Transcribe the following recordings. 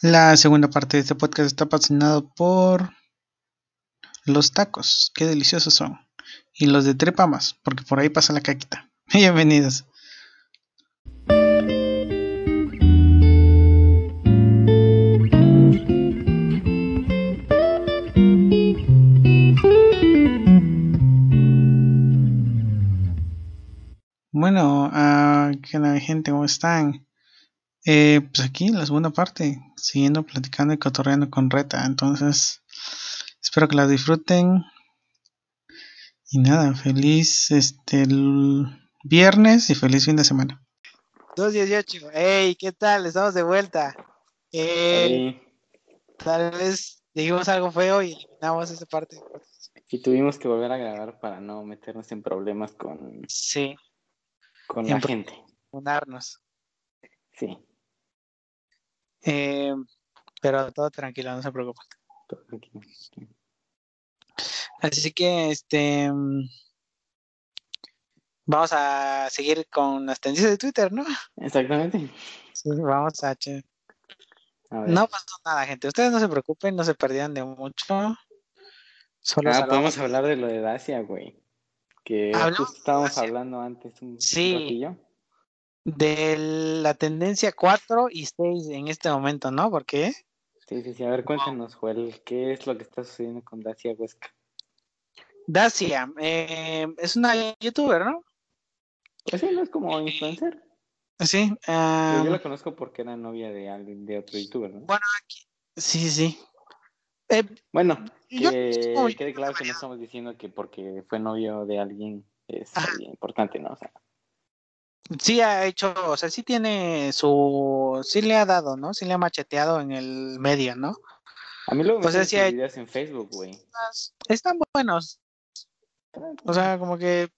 La segunda parte de este podcast está apasionado por los tacos. Qué deliciosos son. Y los de trepamas, porque por ahí pasa la caquita. Bienvenidos. Bueno, uh, ¿qué tal gente? ¿Cómo están? Eh, pues aquí la segunda parte, siguiendo platicando y cotorreando con Reta. Entonces, espero que la disfruten. Y nada, feliz este el viernes y feliz fin de semana. 218, hey, ¿qué tal? Estamos de vuelta. Eh, Tal vez dijimos algo feo y eliminamos esa parte. Y tuvimos que volver a grabar para no meternos en problemas con, Sí, con En la gente. unarnos. Sí. Eh, pero todo tranquilo, no se preocupen. todo. Así que, este, vamos a seguir con las tendencias de Twitter, ¿no? Exactamente. Sí, vamos a... A ver. No pasó nada, gente. Ustedes no se preocupen, no se perdían de mucho. Solo Ah, podemos hablar de lo de Dacia, güey. Que justo estábamos hablando antes un Sí. ratillo. De la tendencia 4 y 6 en este momento, ¿no? Porque Sí, sí, sí. A ver, cuéntanos, Joel, ¿qué es lo que está sucediendo con Dacia Huesca? Dacia eh, es una youtuber, ¿no? Pues sí, no es como influencer. Sí. Pero ah, yo la conozco porque era novia de alguien, de otro youtuber, ¿no? Bueno, sí, sí. Eh, Bueno, yo- que como- quede claro que no estamos diciendo que porque fue novio de alguien es alguien importante, ¿no? O sea, sí ha hecho, o sea, sí tiene su, sí le ha dado, ¿no? Sí le ha macheteado en el medio, ¿no? a mí luego me O sea, sí hay- videos en Facebook, güey. Están buenos, o sea, como que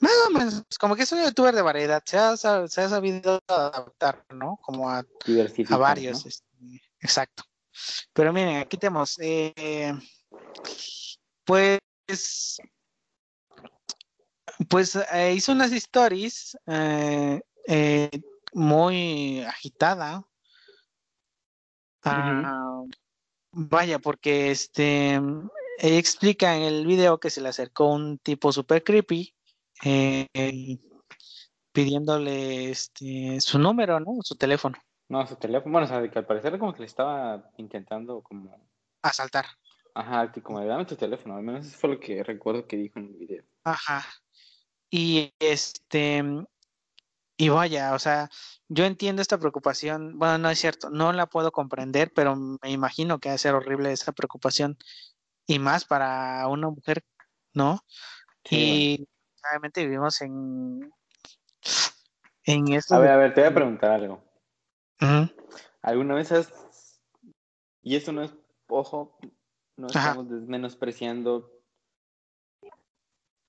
más o menos, como que es un youtuber de variedad, se ha, se ha sabido adaptar, ¿no? Como a a varios. ¿no? este, exacto. Pero miren, aquí tenemos, eh, pues, pues eh, hizo unas stories eh, eh, muy agitada. Ah, Vaya, porque este ella explica en el video que se le acercó un tipo super creepy pidiéndole este su número, ¿no? Su teléfono. No, su teléfono, bueno, o sea, que al parecer como que le estaba intentando como, Asaltar. ajá, que como dame tu teléfono, al menos eso fue lo que recuerdo que dijo en el video. Ajá. Y este, y vaya, o sea, yo entiendo esta preocupación. Bueno, no es cierto, no la puedo comprender, pero me imagino que va a ser horrible esa preocupación. Y más para una mujer, ¿no? Sí, y obviamente vivimos en, en esto. A ver, a ver, te voy a preguntar algo. ¿Alguna vez has, y esto no es, ojo, no Ajá. estamos menospreciando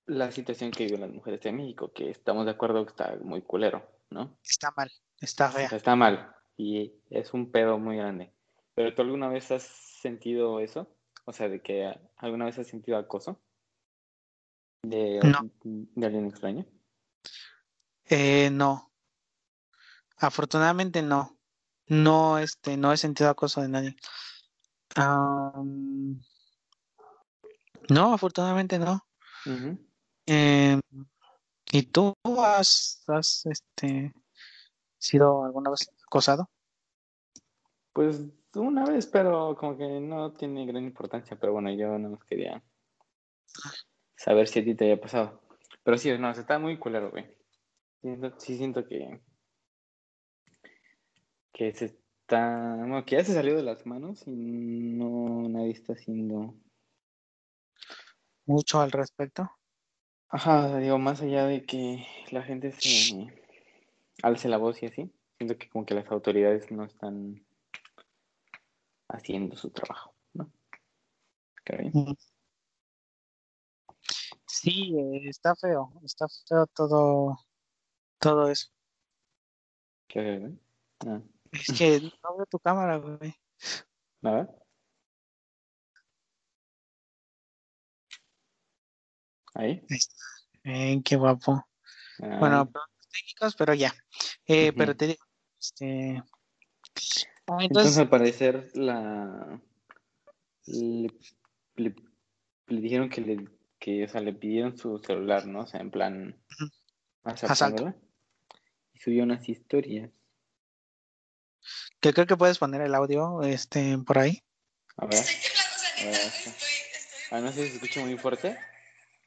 la situación que viven las mujeres de México, que estamos de acuerdo que está muy culero, ¿no? Está mal, está fea. está mal y es un pedo muy grande. ¿Pero tú alguna vez has sentido eso? O sea, de que alguna vez has sentido acoso de, No. de alguien extraño. Eh, no. Afortunadamente no. No, este, no he sentido acoso de nadie. Am, no, afortunadamente no. Ujú. Eh, ¿y tú has, has este, sido alguna vez acosado? Pues una vez, pero como que no tiene gran importancia. Pero bueno, yo no más quería saber si a ti te había pasado. Pero sí, no, se está muy culero, güey. Siento- sí siento que que se está, bueno, que ya se salió de las manos y no nadie está haciendo Mucho al respecto. Ajá, o sea, digo, más allá de que la gente se alce la voz y así, siento que como que las autoridades no están haciendo su trabajo, ¿no? Creo. Sí, eh, está feo, está feo todo, todo eso. ¿Qué güey? Ah, Es que no veo tu cámara, güey. ¿Nada? ¿Ahí? Eh, qué guapo. Ah, Bueno, técnicos, pero ya. Eh, Pero Ujú. te digo, este, Ah, Entonces, Entonces, al parecer, la. Le, le- le dijeron que le. Que, o sea, le pidieron su celular, ¿no? O sea, en plan. Ujú. asalto, Asalto. ¿verdad? Y subió unas historias. que creo que puedes poner el audio este, por ahí. A ver. A ver, Ah, no sé si se escucha muy fuerte.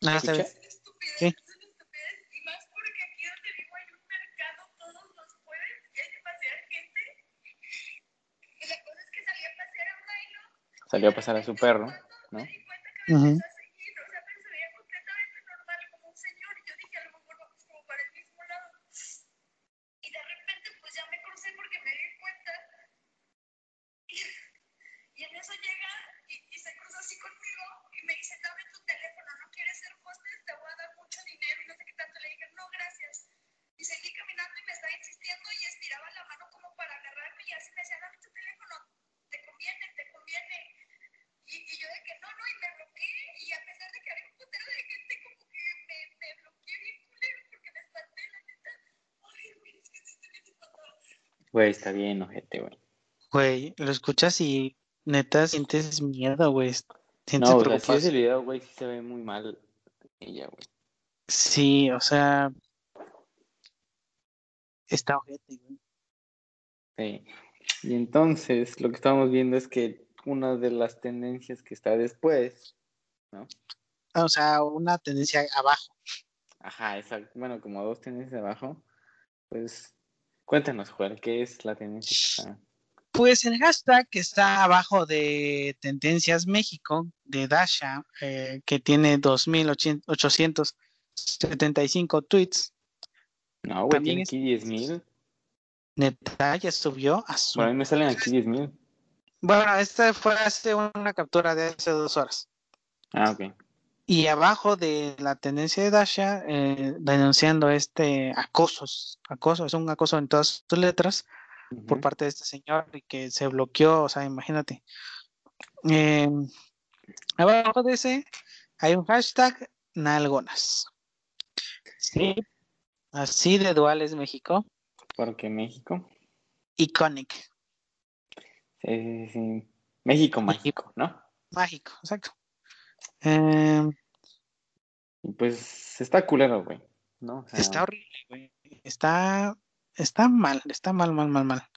Ah, se ve. ¿Escucha? estúpida, Sí. es una estupidez, y más porque aquí donde vivo hay un mercado todos los jueves y hay demasiada gente. Y la cosa es que salí a pasear a Milo. Salió a pasar a su perro, ¿no? Me di Güey, está bien, ojete, güey. Güey, lo escuchas y neta sientes miedo, güey. Sientes No, o sea, si el video, güey, sí se ve muy mal ella, güey. Sí, o sea, está ojete, güey. Sí. Y entonces, lo que estamos viendo es que una de las tendencias que está después, ¿no? O sea, una tendencia abajo. Ajá, exacto. Bueno, como dos tendencias abajo, pues cuéntanos, Juan, ¿qué es la tendencia que está? Pues el hashtag que está abajo de Tendencias México, de Dasha, eh, que tiene 2.875 tweets, No, güey, tiene aquí 10.000. neta ya subió a su... Bueno, a mí me salen aquí 10.000. Bueno, esta fue hace una captura de hace dos horas. Ah, ok. Y abajo de la tendencia de Dasha, eh, denunciando este acoso, acoso, es un acoso en todas sus letras por parte de este señor y que se bloqueó, o sea, imagínate. Eh, abajo de ese hay un hashtag nalgonas. Sí, así de dual es México. Porque México. Iconic, Sí, sí, sí. México mágico, ¿no? mágico, exacto. Eh, pues está culero, güey. ¿No? O sea, está horrible, güey. Está, está mal, está mal, mal, mal, mal.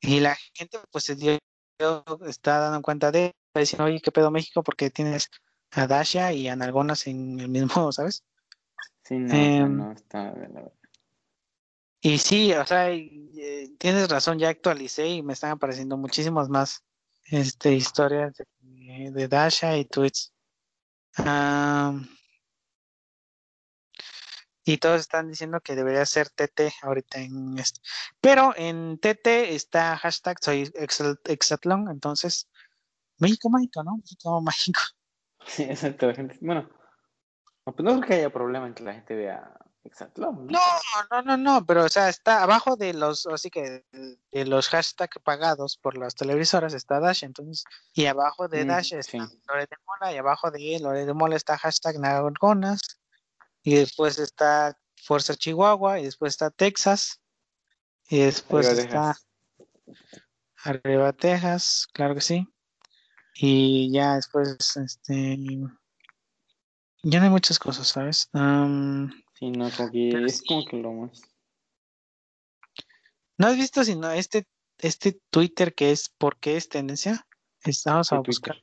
Y la gente pues se dio, está dando cuenta de, está diciendo, oye, ¿qué pedo México? Porque tienes a Dasha y a Nalgonas en el mismo, ¿sabes? Sí, no, Em, no está de la Y sí, o sea, eh, tienes razón, ya actualicé y me están apareciendo muchísimas más este, historias de, de Dasha y tweets. Am, y todos están diciendo que debería ser TT ahorita en esto. Pero en TT está hashtag soy Exatlón, entonces México mágico, ¿no? México mágico. Sí, exacto. La gente, bueno, no, pues no creo que haya problema en que la gente vea Exatlón, ¿no? No, no, no, pero o sea, está abajo de los, así que de los hashtags pagados por las televisoras está Dash, entonces, y abajo de Mm, Dash está sí. Lore de Mola, y abajo de Lore de Mola está hashtag Nalgonas, y después está Fuerza Chihuahua, y después está Texas, y después Arriba está Texas. Arriba Texas, claro que sí, y ya después, este, ya no hay muchas cosas, ¿sabes? Am, Sí, no, como que Pero es sí. como que lo más. ¿No has visto sino este, este Twitter que es ¿Por qué es tendencia? Estamos ¿Qué a buscar.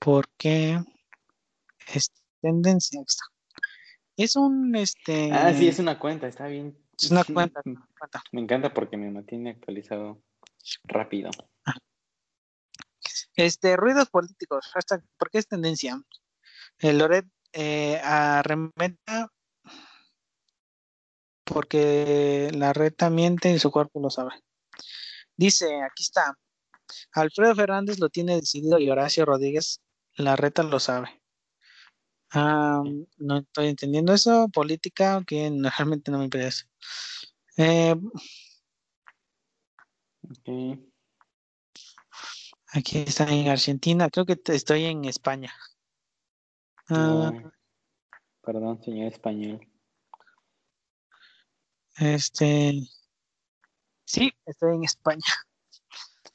¿Por qué es tendencia? Es un este Ah, sí, es una cuenta, está bien. es una cuenta, es una cuenta. Me encanta porque me mantiene actualizado rápido. Este, ruidos políticos, hashtag, ¿por qué es tendencia? El Loret eh, arremeta porque la reta miente y su cuerpo lo sabe. Dice, aquí está, Alfredo Fernández lo tiene decidido y Horacio Rodríguez la reta lo sabe. No estoy entendiendo eso, política, que realmente no me interesa. Eh, aquí está en Argentina, creo que estoy en España. Ah, No, Perdón, señor español. Este. Sí, estoy en España.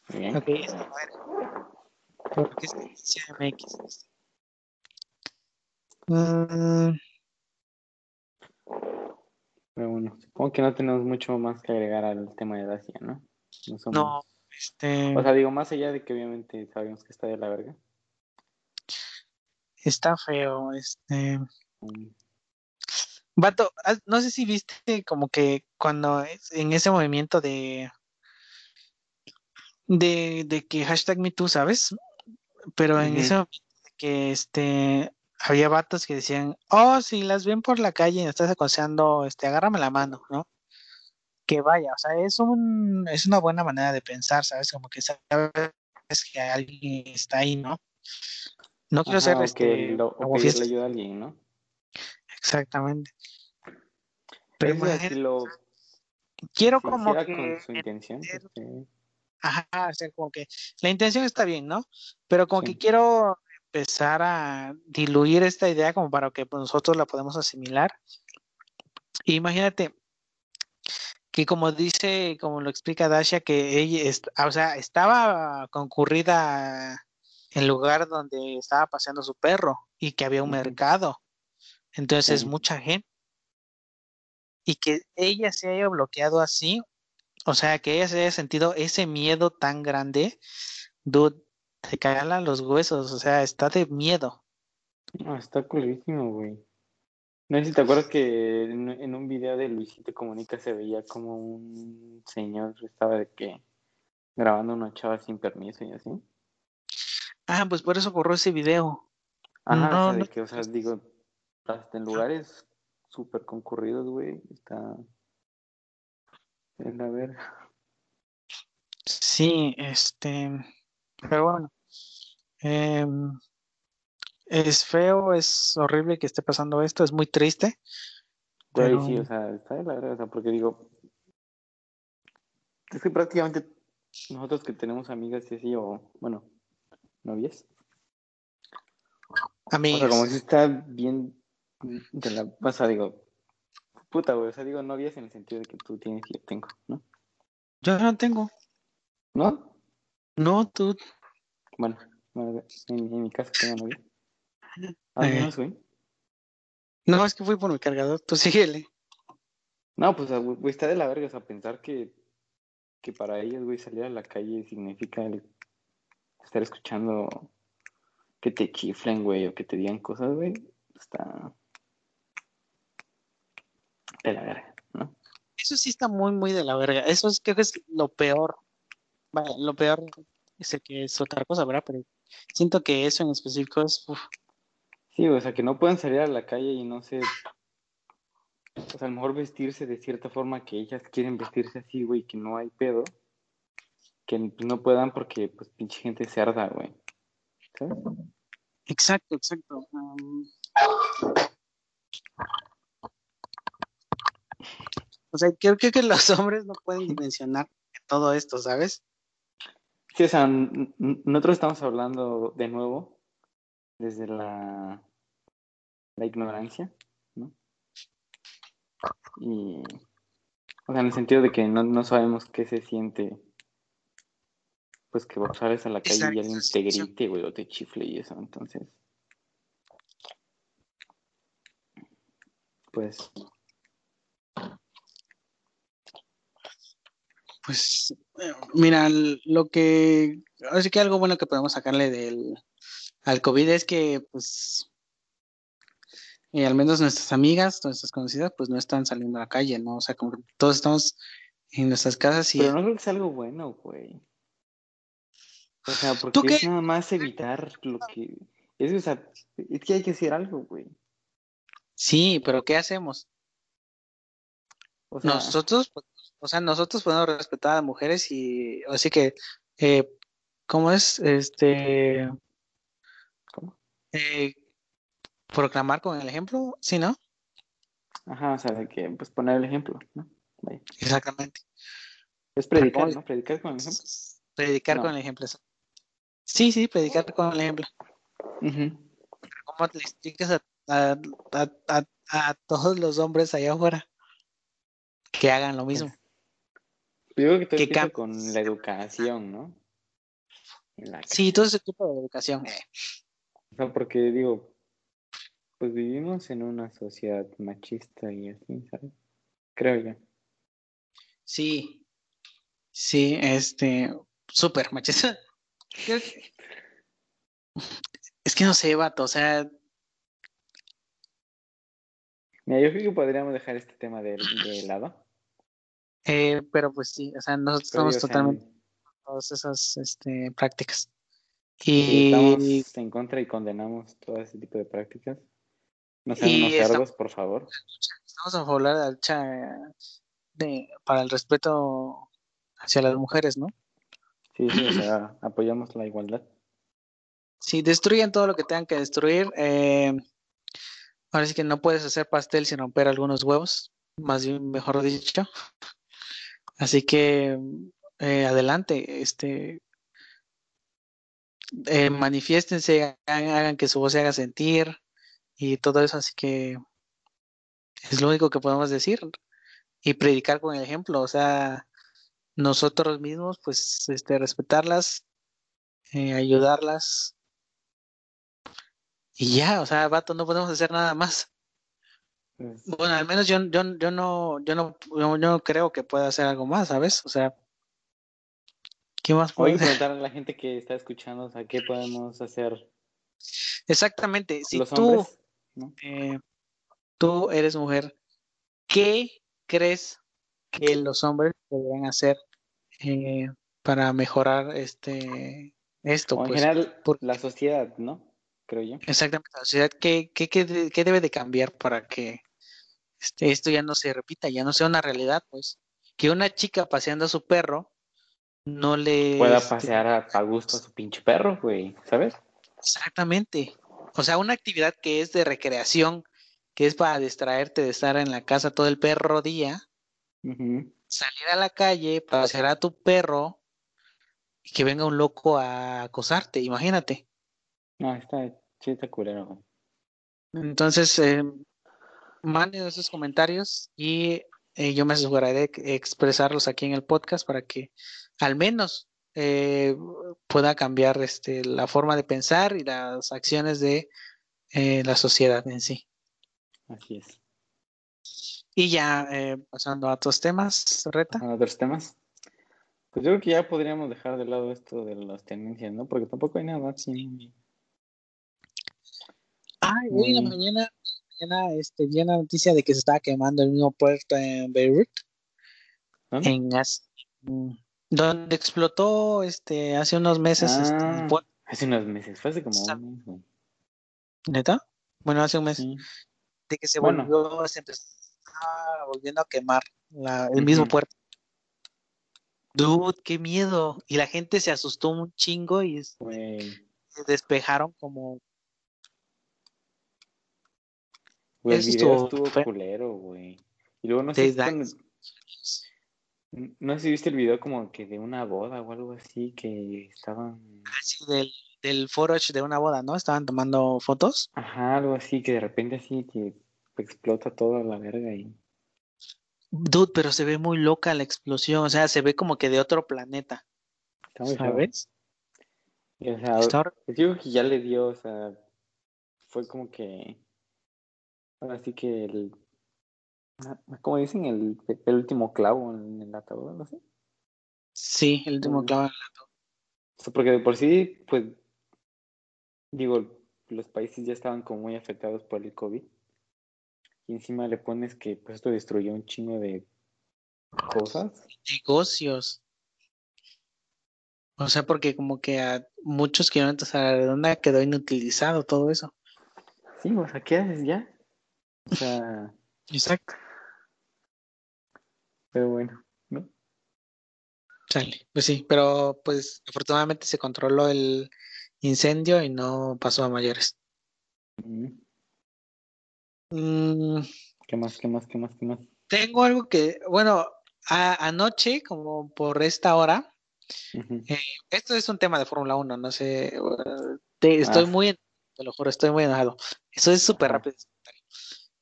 Bien. Ok, es- a ver. ¿Por qué es noticia MX? Mm, Pero bueno, supongo que no tenemos mucho más que agregar al tema de Dacia, ¿no? No somos- no, este, O sea, digo, más allá de que obviamente sabemos que está de la verga. Está feo, este, um, Vato, no sé si viste como que cuando en ese movimiento de de, de que hashtag MeToo, ¿sabes? Pero en Ujú. ese momento de que este había vatos que decían, oh, si las ven por la calle y estás aconsejando, este, agárrame la mano, ¿no? Que vaya, o sea, es un, es una buena manera de pensar, ¿sabes? Como que sabes que alguien está ahí, ¿no? No quiero ajá, ser este lo- o pedirle ayuda a alguien, ¿no? exactamente. Pero si imagínate, lo quiero como que con su intención, pues, sí. Ajá, o sea, como que la intención está bien, ¿no? Pero como Sí. que quiero empezar a diluir esta idea como para que pues, nosotros la podamos asimilar. Imagínate que como dice, como lo explica Dasha, que ella, o sea, estaba concurrida el lugar donde estaba paseando su perro y que había un mercado. Entonces, Sí. mucha gente. Y que ella se haya bloqueado así, o sea, que ella se haya sentido ese miedo tan grande, dude, te calan los huesos, o sea, está de miedo. Está culerísimo, güey. No sé si te acuerdas que en, en un video de Luisito Comunica se veía como un señor estaba de que grabando una chava sin permiso y así. Ah, pues por eso borró ese video. Ajá, o No, sea, no, que, o sea, digo, hasta en lugares súper concurridos, güey, está en la verga. Sí, este, pero bueno, em, es feo, es horrible que esté pasando esto, es muy triste, Güey, pero sí, o sea, está de la verga, o sea, porque digo, es que prácticamente nosotros que tenemos amigas y así, o, bueno, novias, o sea, amigas, como si está bien de la, o sea, digo, puta, güey, o sea, digo novias en el sentido de que tú tienes y yo tengo, ¿no? yo no tengo, ¿No? no, tú, Bueno, en, en mi caso tengo novia. Ah, Eh. no, güey. no, es que fui por mi cargador, tú síguele. No, pues, güey, está de la verga, o sea, pensar que, que para ellos, güey, salir a la calle significa el estar escuchando que te chiflen, güey, o que te digan cosas, güey, está de la verga, ¿no? Eso sí está muy, muy de la verga, eso es, creo que es lo peor, lo peor, sé que es otra cosa, ¿verdad? Pero siento que eso en específico es, uf, Sí, o sea, que no puedan salir a la calle y no sé, o sea, a lo mejor vestirse de cierta forma que ellas quieren vestirse así, güey, que no hay pedo, que pues, no puedan porque, pues, pinche gente se arda, güey. ¿Sabes? exacto, exacto. um, o sea, creo, que los hombres no pueden dimensionar todo esto, ¿sabes? Sí, o sea, nosotros estamos hablando de nuevo desde la, la ignorancia, ¿no? Y, o sea, en el sentido de que no, no sabemos qué se siente, pues que sales a la calle Exacto, y alguien te grite, güey, o te chifle y eso, entonces, pues, Pues, mira, lo que, así que algo bueno que podemos sacarle del al COVID es que, pues, eh, al menos nuestras amigas, nuestras conocidas, pues no están saliendo a la calle, ¿no? O sea, como que todos estamos en nuestras casas y pero no creo que sea algo bueno, güey. O sea, ¿Tú porque es qué? nada más evitar lo que, es, o sea, es que hay que hacer algo, güey. sí, pero ¿qué hacemos? O sea, Nosotros, pues, o sea, nosotros podemos respetar a las mujeres y así que, eh, ¿cómo es? Este, ¿cómo? eh, proclamar con el ejemplo, ¿sí, no? Ajá, o sea, de que, pues poner el ejemplo, ¿no? Vaya. Exactamente. Es predicar. ¿no? Predicar con el ejemplo. Predicar No. con el ejemplo. eso. Sí, sí, predicar con el ejemplo. ¿Cómo le explicas a, a, a, a, a todos los hombres allá afuera que hagan lo mismo? Yo creo que todo que con la educación, ¿no? La Sí, todo ese tipo de educación. eh. O sea, porque digo, pues vivimos en una sociedad machista y así, ¿sabes? Creo yo. Sí, sí, este, súper machista. Es que no sé, vato, o sea, Mira, yo creo que podríamos dejar este tema de, de lado. eh, pero pues sí, o sea, nosotros Pero sea, totalmente en todas esas este, prácticas. Y, estamos en contra y condenamos todo ese tipo de prácticas. No sean Y unos estamos- cerdos, por favor. estamos a favor de la lucha de, para el respeto hacia las mujeres, ¿no? Sí, sí, o sea, apoyamos la igualdad. Si destruyen todo lo que tengan que destruir, eh, ahora sí que no puedes hacer pastel sin romper algunos huevos, más bien mejor dicho. Así que eh, adelante, este, eh, manifiéstense, hagan, hagan que su voz se haga sentir y todo eso, así que es lo único que podemos decir y predicar con el ejemplo, o sea, nosotros mismos, pues, este, respetarlas, eh, ayudarlas y ya, o sea, vato, no podemos hacer nada más. Pues, Bueno, al menos yo, yo, yo no, yo no, yo, yo no creo que pueda hacer algo más, ¿sabes? O sea, ¿qué más puedo que hacer? preguntar a la gente que está escuchando, o sea, ¿qué podemos hacer Exactamente, si los tú, hombres? ¿no? eh, tú eres mujer, ¿qué crees que los hombres deberían hacer eh, para mejorar este esto? O en Pues, general, la sociedad, ¿no? Creo yo. exactamente, la sociedad, ¿qué, qué, qué, qué debe de cambiar para que este, esto ya no se repita, ya no sea una realidad? Pues, que una chica paseando a su perro no le... Pueda este, pasear a, a gusto a su pinche perro, güey, ¿sabes? Exactamente. O sea, una actividad que es de recreación, que es para distraerte de estar en la casa todo el perro día, Ujú. Salir a la calle, pasear a tu perro y que venga un loco a acosarte, imagínate. No, está, sí está culero. Entonces, eh, manden esos comentarios y eh, yo me aseguraré de expresarlos aquí en el podcast para que al menos eh, pueda cambiar este, la forma de pensar y las acciones de eh, la sociedad en sí. Así es. Y ya eh, pasando a otros temas, Reta. ¿A otros temas? Pues yo creo que ya podríamos dejar de lado esto de las tendencias, ¿no? Porque tampoco hay nada así. Hoy en la Mm. mañana, mañana este, vi una noticia de que se estaba quemando el mismo puerto en Beirut, ¿Dónde? en donde explotó este hace unos meses este, Ah, hace unos meses, fue hace como un mes, güey. ¿neta? Bueno, hace un mes, Sí. de que se Bueno. volvió, se empezó volviendo a quemar la- el mismo puerto. Dude, qué miedo. Y la gente se asustó un chingo y se despejaron como Güey, el video estuvo culero, güey. Y luego no sé no sé si viste el video como que de una boda o algo así que estaban, así del, del footage de una boda, ¿no? Estaban tomando fotos. ajá, algo así que de repente así que explota toda la verga y Dude, pero se ve muy loca la explosión, o sea, se ve como que de otro planeta. ¿sabes? Y, o sea, creo que ya le dio, o sea, fue como que, ahora sí que el, como dicen, el, el último clavo en el ataúd, no sé. Sí, el último Mm. clavo. O sea, porque de por sí, pues, digo, los países ya estaban como muy afectados por el COVID. Y encima le pones que pues esto destruyó un chingo de cosas. Negocios. O sea, porque como que a muchos kilómetros a la redonda quedó inutilizado todo eso. Sí, o sea, ¿qué haces ya? O sea, Exacto. pero bueno, ¿no? Sale. Pues sí, pero pues afortunadamente se controló el incendio y no pasó a mayores. Mm, Mm, ¿Qué más, qué más, qué más, qué más? tengo algo que, bueno, a- anoche, como por esta hora, Ujú. esto es un tema de Fórmula 1, no sé, eh, te- estoy Ah. muy, te lo juro, estoy muy enojado. Eso es súper rápido.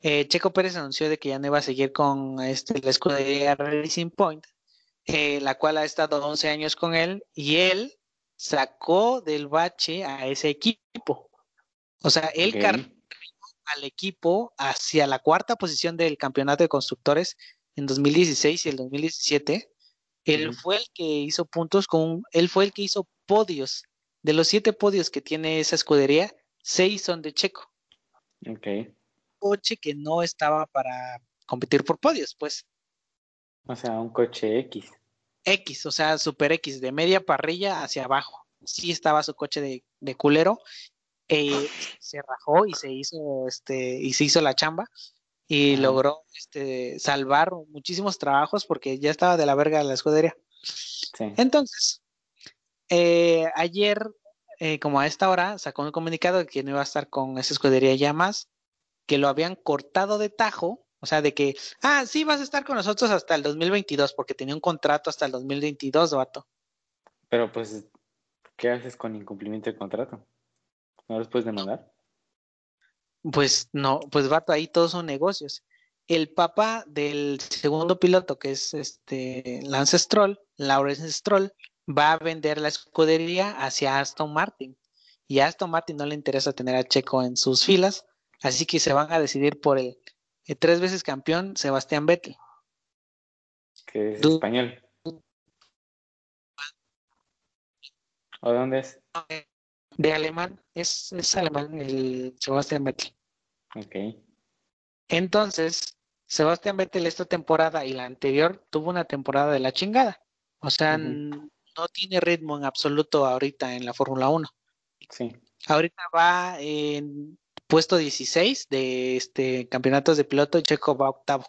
Eh, Checo Pérez anunció de que ya no iba a seguir con este, la escudería Racing Point eh, la cual ha estado 11 años con él, y él sacó del bache a ese equipo. O sea, él Ok. Al equipo hacia la cuarta posición del campeonato de constructores en 2016 y el 2017. Él fue el que hizo puntos con, él fue el que hizo podios. De los siete podios que tiene esa escudería, seis son de Checo. Ok. Coche que no estaba para competir por podios, pues O sea, un coche X. X, o sea, super X, de media parrilla hacia abajo. Sí estaba su coche de, de culero. Eh, se rajó y se hizo este y se hizo la chamba y logró este salvar muchísimos trabajos porque ya estaba de la verga la escudería. Sí. Entonces, eh, ayer, eh, como a esta hora, sacó un comunicado de que no iba a estar con esa escudería ya más, que lo habían cortado de tajo, o sea, de que, ah, sí, vas a estar con nosotros hasta el 2022, porque tenía un contrato hasta el 2022, vato. Pero pues, ¿qué haces con incumplimiento de contrato? ¿No los puedes demandar? Pues no, pues vato, ahí todos son negocios. El papá del segundo piloto, que es este Lance Stroll, Lawrence Stroll, va a vender la escudería hacia Aston Martin. Y a Aston Martin no le interesa tener a Checo en sus filas, así que se van a decidir por el, el tres veces campeón Sebastián Vettel. Que es Du- español. ¿O de dónde es? De alemán, es, es alemán el Sebastián Vettel. Ok. Entonces, Sebastián Vettel esta temporada y la anterior tuvo una temporada de la chingada. O sea, no tiene ritmo en absoluto ahorita en la Fórmula 1. Sí. Ahorita va en puesto 16 de este campeonatos de piloto y Checo va octavo.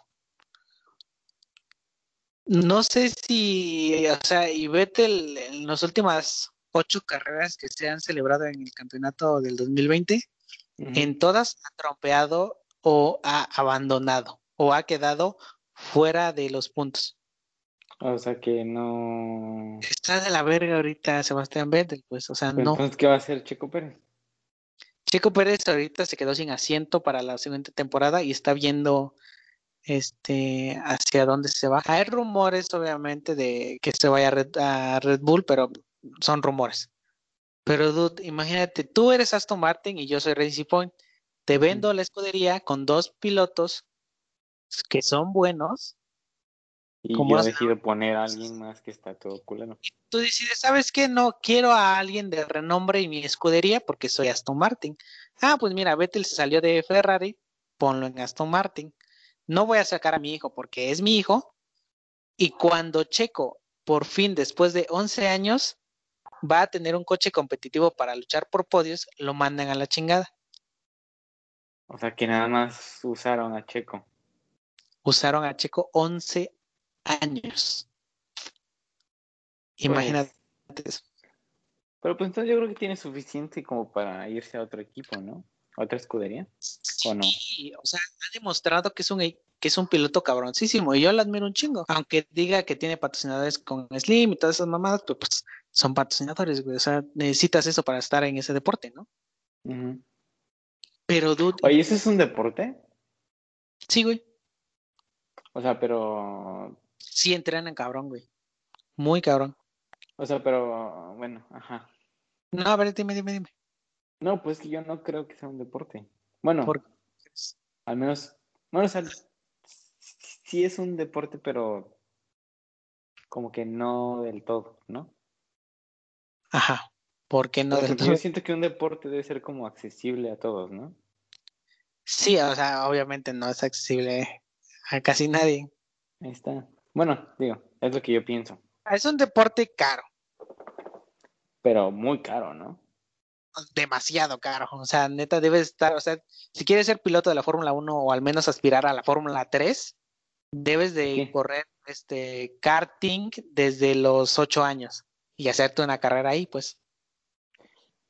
No sé si, o sea, y Vettel en las últimas ocho carreras que se han celebrado en el campeonato del 2020, Ujú. en todas ha trompeado o ha abandonado o ha quedado fuera de los puntos. O sea que no. Está de la verga ahorita Sebastián Vettel, pues, o sea, Pero no. Entonces, ¿qué va a hacer Checo Pérez? Checo Pérez ahorita se quedó sin asiento para la siguiente temporada y está viendo este hacia dónde se va. Hay rumores, obviamente, de que se vaya a Red, a Red Bull, pero son rumores. Pero, dude, imagínate, tú eres Aston Martin y yo soy Racing Point. Te vendo la escudería con dos pilotos que son buenos. Y ¿Cómo yo decido poner a alguien más que está todo culero. Tú decides, ¿sabes qué? No quiero a alguien de renombre en mi escudería porque soy Aston Martin. Ah, pues mira, Vettel se salió de Ferrari, ponlo en Aston Martin. No voy a sacar a mi hijo porque es mi hijo. Y cuando Checo, por fin, después de 11 años, va a tener un coche competitivo para luchar por podios, lo mandan a la chingada. O sea que nada más usaron a Checo. Usaron a Checo 11 años. Imagínate eso. Pero pues entonces yo creo que tiene suficiente como para irse a otro equipo, ¿no? ¿A otra escudería? ¿O no? Sí, o sea, ha demostrado que es un que es un piloto cabroncísimo y yo lo admiro un chingo. Aunque diga que tiene patrocinadores con Slim y todas esas mamadas, pues, pues son patrocinadores, güey. O sea, necesitas eso para estar en ese deporte, ¿no? Pero, dude, Oye, ¿eso es un deporte? sí, güey. O sea, pero... Sí entrenan cabrón, güey. Muy cabrón. O sea, pero... Bueno, ajá. No, a ver, dime, dime, dime. No, pues que yo no creo que sea un deporte. Bueno, al menos... Bueno, o sea, sí es un deporte, pero como que no del todo, ¿no? Ajá. ¿Por qué no Porque yo siento que un deporte debe ser como accesible a todos, ¿no? Sí, o sea, obviamente no es accesible a casi nadie. Ahí está. Bueno, digo, es lo que yo pienso. Es un deporte caro, Pero muy caro, ¿no? demasiado caro. O sea, neta, debes estar, o sea, si quieres ser piloto de la Fórmula 1 o al menos aspirar a la Fórmula 3, debes de correr este karting desde los ocho años y hacerte una carrera ahí, pues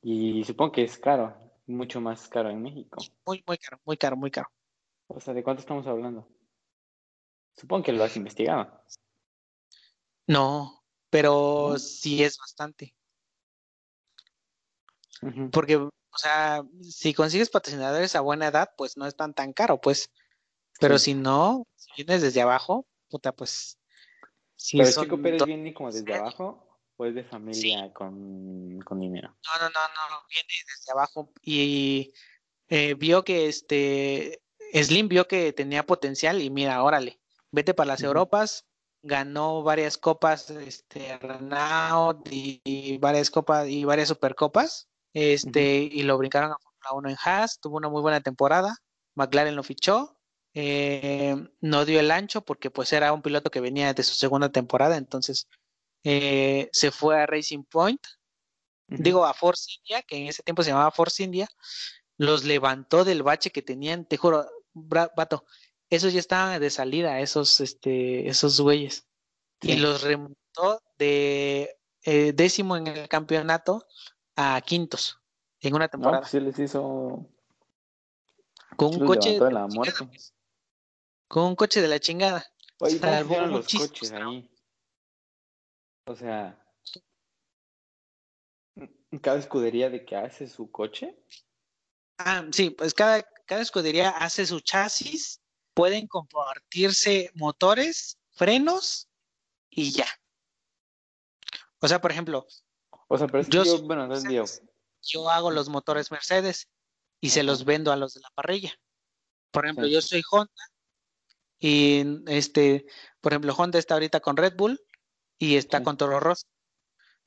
Y supongo que es caro, mucho más caro en México. muy, muy caro, muy caro, muy caro. O sea, ¿de cuánto estamos hablando? Supongo que lo has investigado. No, pero sí es bastante. Porque, o sea, si consigues patrocinadores a buena edad, pues no es tan tan caro, pues. Pero Sí. si no, si vienes desde abajo, puta, pues sí Pero Chico Pérez viene como desde abajo o es de familia con, con dinero. No, no, no, no, viene desde abajo. Y eh, vio que este Slim vio que tenía potencial y mira, órale, vete para las. Europas, ganó varias copas, este, Renault y, y varias copas y varias supercopas, este, y lo brincaron a Fórmula 1 en Haas, tuvo una muy buena temporada, McLaren lo fichó, eh, no dio el ancho porque pues era un piloto que venía de su segunda temporada, entonces eh, se fue a Racing Point digo a Force India, que en ese tiempo se llamaba Force India, los levantó del bache que tenían, te juro, vato, esos ya estaban de salida, esos, este, esos güeyes, y los remontó de eh, décimo en el campeonato a quintos en una No, temporada, pues sí les hizo. con un coche, de la muerte. pues, con un coche de la chingada. Oye, ¿cómo Salvó pusieron los muchísimos coches trabajos. ahí? O sea, cada escudería de que hace su coche. Ah, sí, pues cada, cada escudería hace su chasis, pueden compartirse motores, frenos y ya. O sea, por ejemplo, O sea, pero es que Yo bueno, Mercedes. yo hago los motores Mercedes y se los vendo a los de la parrilla. Por ejemplo, Sí. yo soy Honda y este, por ejemplo, Honda está ahorita con Red Bull y está con Toro Rosso.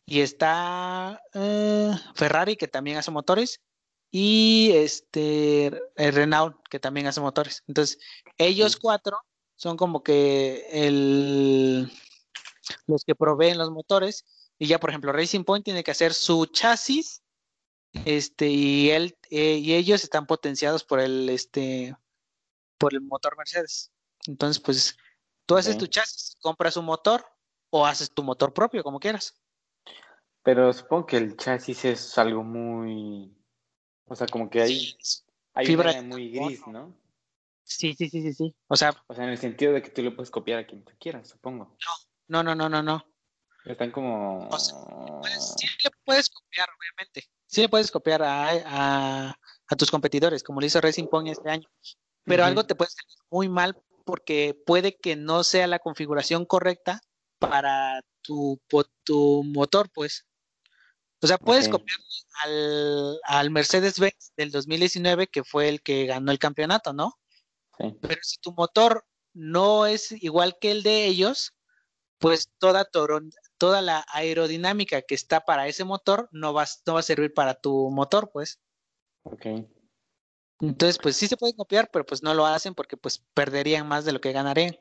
Y está eh, Ferrari que también hace motores y este Renault que también hace motores. Entonces, ellos cuatro son como que el los que proveen los motores y ya por ejemplo Racing Point tiene que hacer su chasis este y él eh, y ellos están potenciados por el este por el motor Mercedes. Entonces, pues tú haces tu chasis, compras un motor o haces tu motor propio como quieras. pero supongo que el chasis es algo muy. O sea, como que hay, Sí, hay fibra muy gris, ¿no? Sí, sí, sí, sí, sí. O sea, O sea, en el sentido de que tú le puedes copiar a quien tú quieras, supongo. no, no, no, no, no. Están como. O sea, Pues, sí le puedes copiar, obviamente. Sí le puedes copiar a, a, a tus competidores, como lo hizo Racing Point este año. Pero algo te puede salir muy mal porque puede que no sea la configuración correcta para tu, tu motor, pues. O sea, puedes copiar al, al Mercedes-Benz del 2019, que fue el que ganó el campeonato, ¿no? Pero si tu motor no es igual que el de ellos, pues toda, toda la aerodinámica que está para ese motor no va, no va a servir para tu motor, pues. Ok. Entonces, pues sí se puede copiar, pero pues no lo hacen porque pues perderían más de lo que ganarían.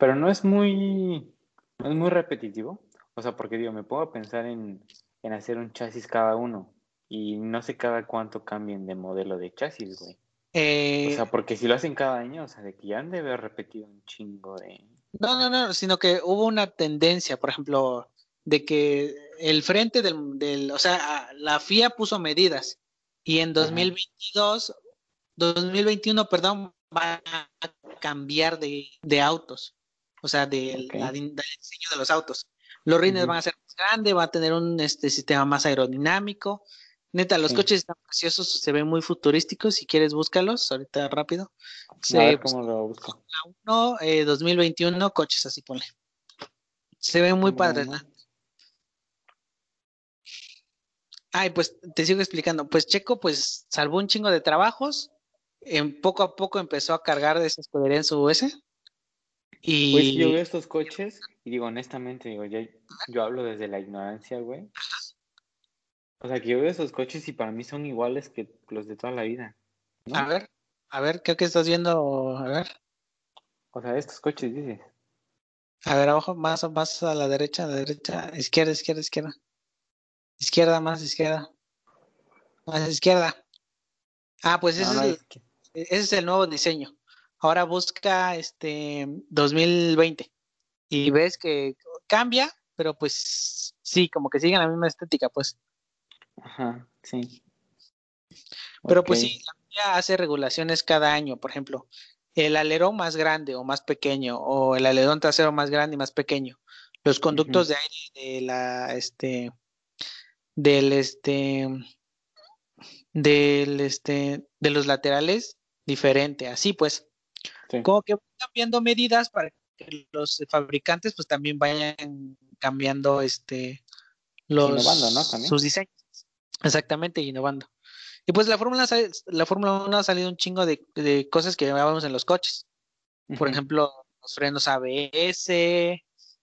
Pero no es muy. No es muy repetitivo. O sea, porque digo, me pongo a pensar en, en hacer un chasis cada uno. Y no sé cada cuánto cambien de modelo de chasis, güey. Eh, O sea, porque si lo hacen cada año, o sea, de que ya han de haber repetido un chingo de. no, no, no, sino que hubo una tendencia, por ejemplo, de que el frente del, del o sea, la FIA puso medidas y en 2022, 2021, perdón, va a cambiar de, de autos, o sea, del la diseño de los autos. Los rines van a ser más grandes, va a tener un este, sistema más aerodinámico. Neta, los Sí. coches están preciosos, se ven muy futurísticos. Si quieres, búscalos ahorita rápido. A Se, ver cómo lo busco. Fórmula 1, eh, 2021, coches así ponle. Se ven muy padres. Bueno. Ay, pues te sigo explicando. Pues Checo, pues salvó un chingo de trabajos. En poco a poco empezó a cargar de esa escudería en su US. Y Pues yo veo estos coches y digo, honestamente, digo, ya, yo hablo desde la ignorancia, güey. O sea, que yo veo esos coches y para mí son iguales que los de toda la vida. ¿no? a ver, a ver, creo que estás viendo. A ver, O sea, estos coches, dices. a ver, abajo, más, más a la derecha, a la derecha, izquierda, izquierda, izquierda. Izquierda, más izquierda. Más izquierda. Ah, pues ese, No, no, es, el, es que- ese es el nuevo diseño. Ahora busca este 2020 y ves que cambia, pero pues sí, como que sigue la misma estética, pues. Ajá, sí. Pero pues sí, la FIA hace regulaciones cada año, por ejemplo, el alerón más grande o más pequeño, o el alerón trasero más grande y más pequeño, los conductos de aire de la, este, del, este, del, este, de los laterales, diferente, así pues, Sí. como que van cambiando medidas para que los fabricantes pues también vayan cambiando este los Innovando, ¿no? También. sus diseños. Exactamente, innovando. Y pues la Fórmula la Fórmula 1 ha salido un chingo de, de cosas que llevábamos en los coches. Por ejemplo, los frenos ABS,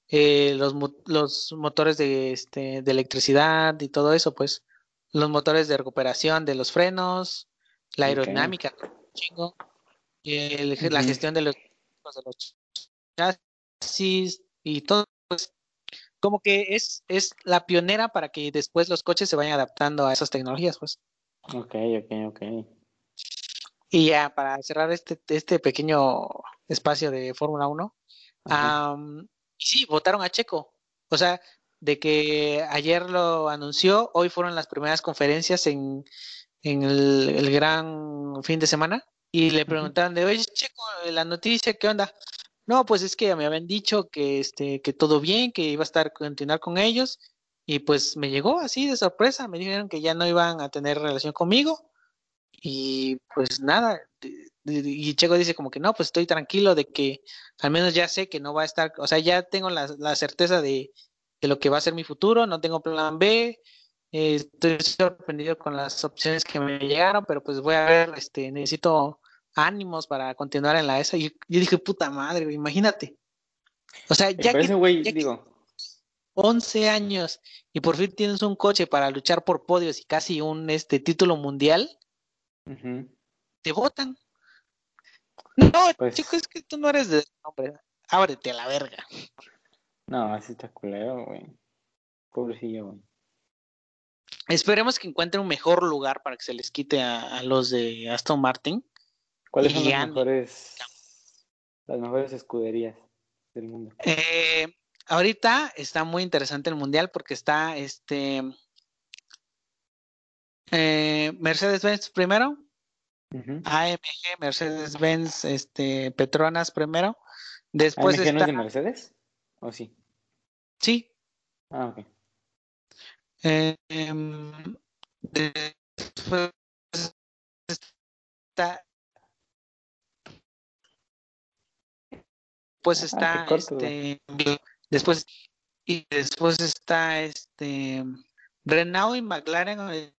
eh, los, los motores de, este, de electricidad y todo eso, pues los motores de recuperación de los frenos, la aerodinámica, un chingo, el- la gestión de los, de los chasis y todo, pues como que es, es la pionera para que después los coches se vayan adaptando a esas tecnologías, pues. Ok, ok, ok. Y ya para cerrar este, este pequeño espacio de Fórmula 1, Ajá. Am, y sí, votaron a Checo. O sea, de que ayer lo anunció, hoy fueron las primeras conferencias en, en el, el gran fin de semana y le preguntaron de, oye, Checo, la noticia, ¿qué onda? No, pues es que me habían dicho que, este, que todo bien, que iba a estar continuar con ellos y pues me llegó así de sorpresa, me dijeron que ya no iban a tener relación conmigo y pues nada, y Checo dice como que no, pues estoy tranquilo de que al menos ya sé que no va a estar, o sea, ya tengo la, la certeza de, de lo que va a ser mi futuro, no tengo plan B, eh, estoy sorprendido con las opciones que me llegaron, pero pues voy a ver, este, necesito ánimos para continuar en la ESA. Y yo, yo dije, puta madre, güey, imagínate. O sea, ya que güey, ya que- digo, 11 años y por fin tienes un coche para luchar por podios y casi un este título mundial, te votan. No, Pues- chico, es que tú no eres de hombre. Ábrete a la verga. no, así está culero, güey. Pobrecillo, güey. Esperemos que encuentren un mejor lugar para que se les quite a, a los de Aston Martin. ¿Cuáles son las mejores, las mejores escuderías del mundo? Eh, ahorita está muy interesante el mundial porque está este eh, Mercedes-Benz primero. AMG, Mercedes-Benz, este Petronas primero. Después ¿AMG no está, es de Mercedes? ¿O sí? sí, Ah, ok. Eh, después está pues Ah, está güey. este después y después está este Renault y McLaren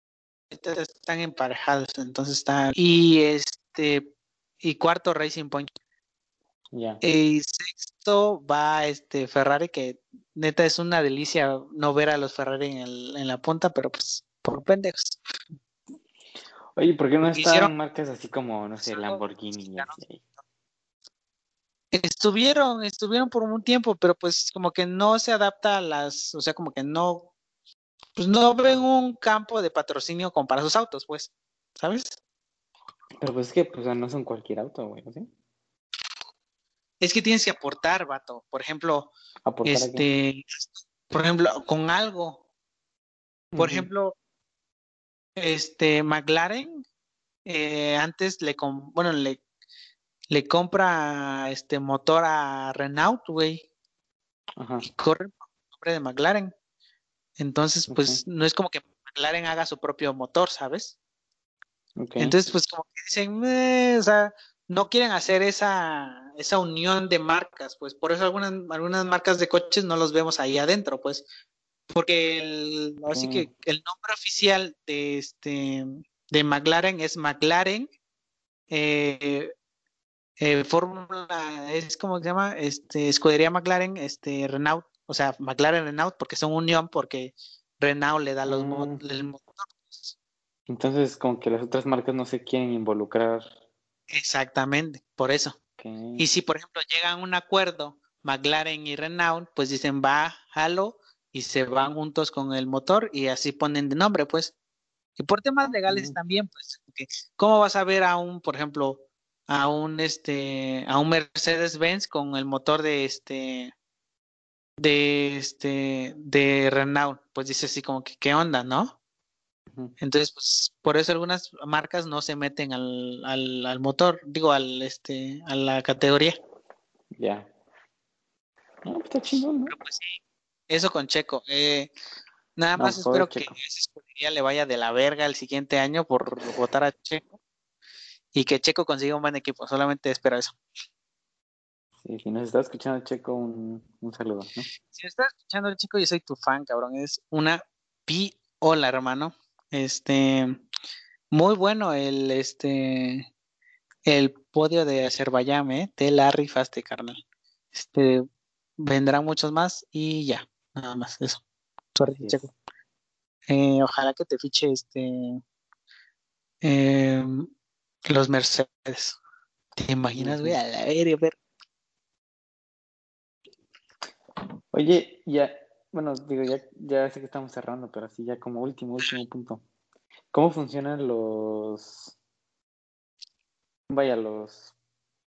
están emparejados entonces está y este y cuarto Racing Point Ya. y sexto va este Ferrari que neta es una delicia no ver a los Ferrari en, el- en la punta pero pues por pendejos Oye, ¿por qué no están Hicieron- marcas así como, no sé, Lamborghini? Estuvieron, estuvieron por un tiempo, pero pues como que no se adapta a las, o sea, como que no, pues no ven un campo de patrocinio como para sus autos, pues, ¿sabes? Pero pues es que pues, no son cualquier auto, güey, ¿sí? Es que tienes que aportar, vato. Por ejemplo, este, por ejemplo, con algo. Por ejemplo, este McLaren eh, antes le, com- bueno, le, le compra este motor a Renault, güey. Ajá. y corren por el nombre de McLaren. Entonces, pues no es como que McLaren haga su propio motor, ¿sabes? Entonces, pues como que dicen, "Eh", o sea, no quieren hacer esa, esa unión de marcas, pues por eso algunas, algunas marcas de coches no los vemos ahí adentro, pues, porque el, así que el nombre oficial de este de McLaren es McLaren eh, eh, Fórmula, es como se llama, este, escudería McLaren, este, Renault, o sea, McLaren Renault, porque son unión, porque Renault le da los Mm. el motor. Entonces, como que las otras marcas no se quieren involucrar. Exactamente, por eso. Y si, por ejemplo, llegan a un acuerdo McLaren y Renault, pues dicen va, jalo, y se van juntos con el motor y así ponen de nombre, pues. Y por temas legales también, pues, ¿cómo vas a ver a un, por ejemplo, a un este, a un Mercedes-Benz con el motor de este, de este, de Renault? Pues dice así como que, ¿qué onda, no? Entonces, pues, por eso algunas marcas no se meten al, al, al motor, digo, al este, a la categoría. Ya. No, pues está chingón, ¿no? Pero pues sí, eso con Checo. Eh, nada más pobre espero que Checo. esa escudería le vaya de la verga el siguiente año por votar a Checo y que Checo consiga un buen equipo. Solamente espero eso. Sí, si nos está escuchando, Checo, un, un saludo, ¿no? Si me estás escuchando el chico, yo soy tu fan, cabrón. Es una piola, hermano. Este, muy bueno el, este, el podio de Azerbaiyán, ¿eh? Te la rifaste, carnal. Este, vendrán muchos más y ya, nada más, eso. Sorry. Checo. Eh, ojalá que te fiche este, em, los Mercedes. ¿Te imaginas, güey? A la verga, ver. Oye, ya, bueno, digo, ya, ya sé que estamos cerrando, pero así ya como último, último punto. ¿Cómo funcionan los, vaya, los,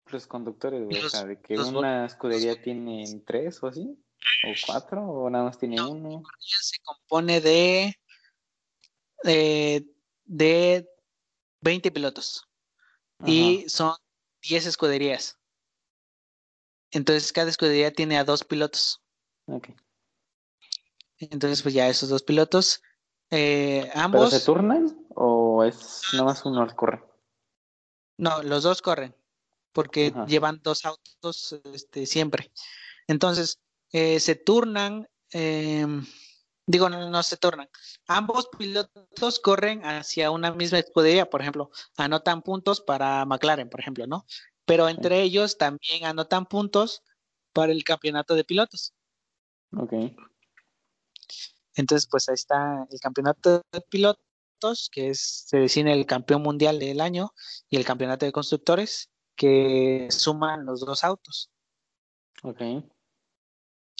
los conductores, güey? O sea, de que una escudería tiene tres o así, o cuatro, o nada más tiene No. uno. se compone de, de, de 20 pilotos y son 10 escuderías. Entonces cada escudería tiene a dos pilotos. Ajá, ok. Entonces pues ya esos dos pilotos, eh, ¿Pero ambos, se turnan o es nada más uno al corre? no, los dos corren porque Ajá. llevan dos autos este, siempre. Entonces eh, se turnan, em, digo, no, no se turnan. Ambos pilotos corren hacia una misma escudería, por ejemplo, anotan puntos para McLaren, por ejemplo, ¿no? Pero entre ellos también anotan puntos para el campeonato de pilotos. Ok. Entonces, pues ahí está el campeonato de pilotos, que es, se define el campeón mundial del año, y el campeonato de constructores, que suman los dos autos. Ok.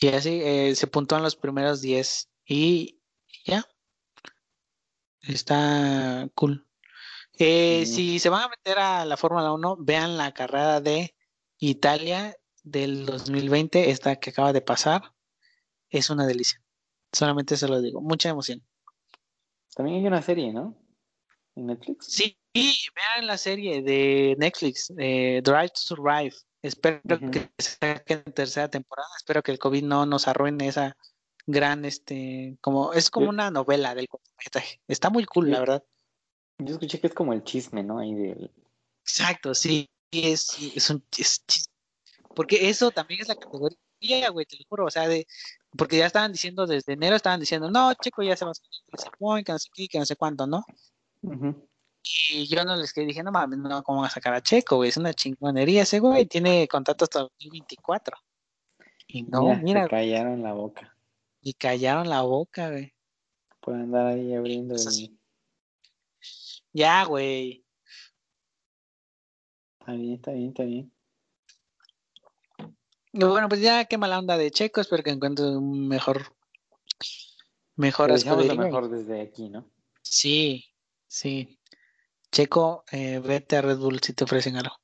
Y así eh, se puntúan los primeros 10 y ya. Está cool. Eh. Si se van a meter a la Fórmula 1, vean la carrera de Italia del 2020, esta que acaba de pasar. Es una delicia. Solamente se lo digo. Mucha emoción. También hay una serie, ¿no? En Netflix. Sí, vean la serie de Netflix, eh, Drive to Survive. Espero Ujú. que saquen tercera temporada. Espero que el COVID no nos arruine esa gran, este, como, es como Yo- una novela del cortometraje. Está muy cool, la verdad. Yo escuché que es como el chisme, ¿no? Ahí del... Exacto, sí. Es, es un es chis- Porque eso también es la categoría, güey, te lo juro. O sea, de, porque ya estaban diciendo desde enero, estaban diciendo, no, chico, ya se va a point, que no sé qué, que no sé cuánto, ¿no? Y yo no les quedé, dije, no mames, no, ¿cómo van a sacar a Checo, güey? Es una chingonería ese güey, tiene contrato hasta 2024. Y no, Mira, mira, callaron la boca. y callaron la boca, güey. Por andar ahí abriendo el... Ya, güey. Está bien, está bien, está bien. Y bueno, pues ya qué mala onda de Checo, espero que encuentre un mejor, mejor lo escudería. mejor desde aquí, ¿no? Sí, sí. Checo, eh, vete a Red Bull si te ofrecen algo.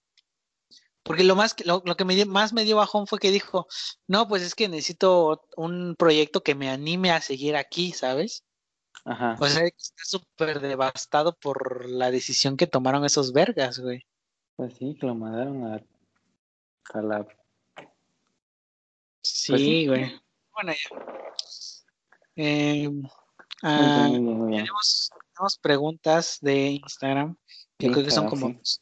Porque lo más lo, lo que me dio- más me dio bajón fue que dijo, no, pues es que necesito un proyecto que me anime a seguir aquí, ¿sabes? Ajá. O sea, está súper devastado por la decisión que tomaron esos vergas, güey. Pues sí, que lo mandaron a, a la... Sí, Pues sí. güey. Bueno, ya. Eh, Muy ah, bien, muy bien, muy bien. tenemos, tenemos preguntas de Instagram, que creo que son como, sí.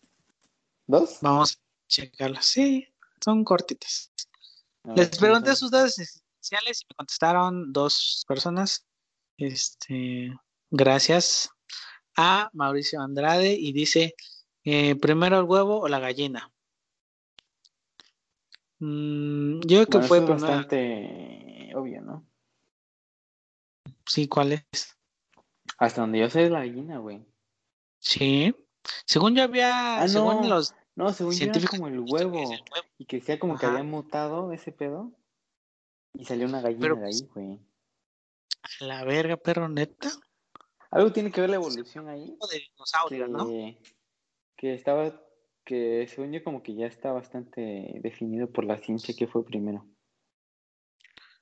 ¿Dos? vamos a checarlas. Sí, son cortitas. Les ¿quiénes pregunté sus datos esenciales y me contestaron dos personas. Este, gracias a Mauricio Andrade y dice, eh, primero el huevo o la gallina. Mm, yo creo que Bueno, fue es bastante obvio, ¿no? sí, ¿cuál es? Hasta donde yo sé es la gallina, güey. Sí. Según yo había, Ah, según no. los No, según yo era científicos como el huevo. Y que decía como que había mutado ese pedo. Y salió una gallina Pero, de ahí, güey. A la verga, perro, neta. Algo tiene que ver la evolución ahí. De dinosaurio, que, ¿no? que estaba, que según yo como que ya está bastante definido por la ciencia que fue primero.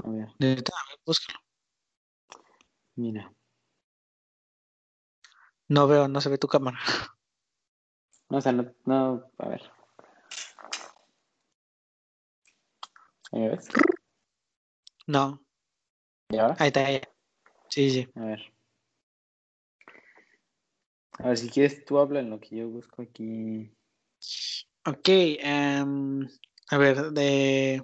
A ver, Neta, a ver, búscalo. mira. No veo, no se ve tu cámara. No, o sea, no, no, a ver. Ahí ves. No, ¿Y ahora? ahí está, ahí. Sí, sí. A ver. A ver, si quieres tú habla en lo que yo busco aquí. Ok, em, A ver, de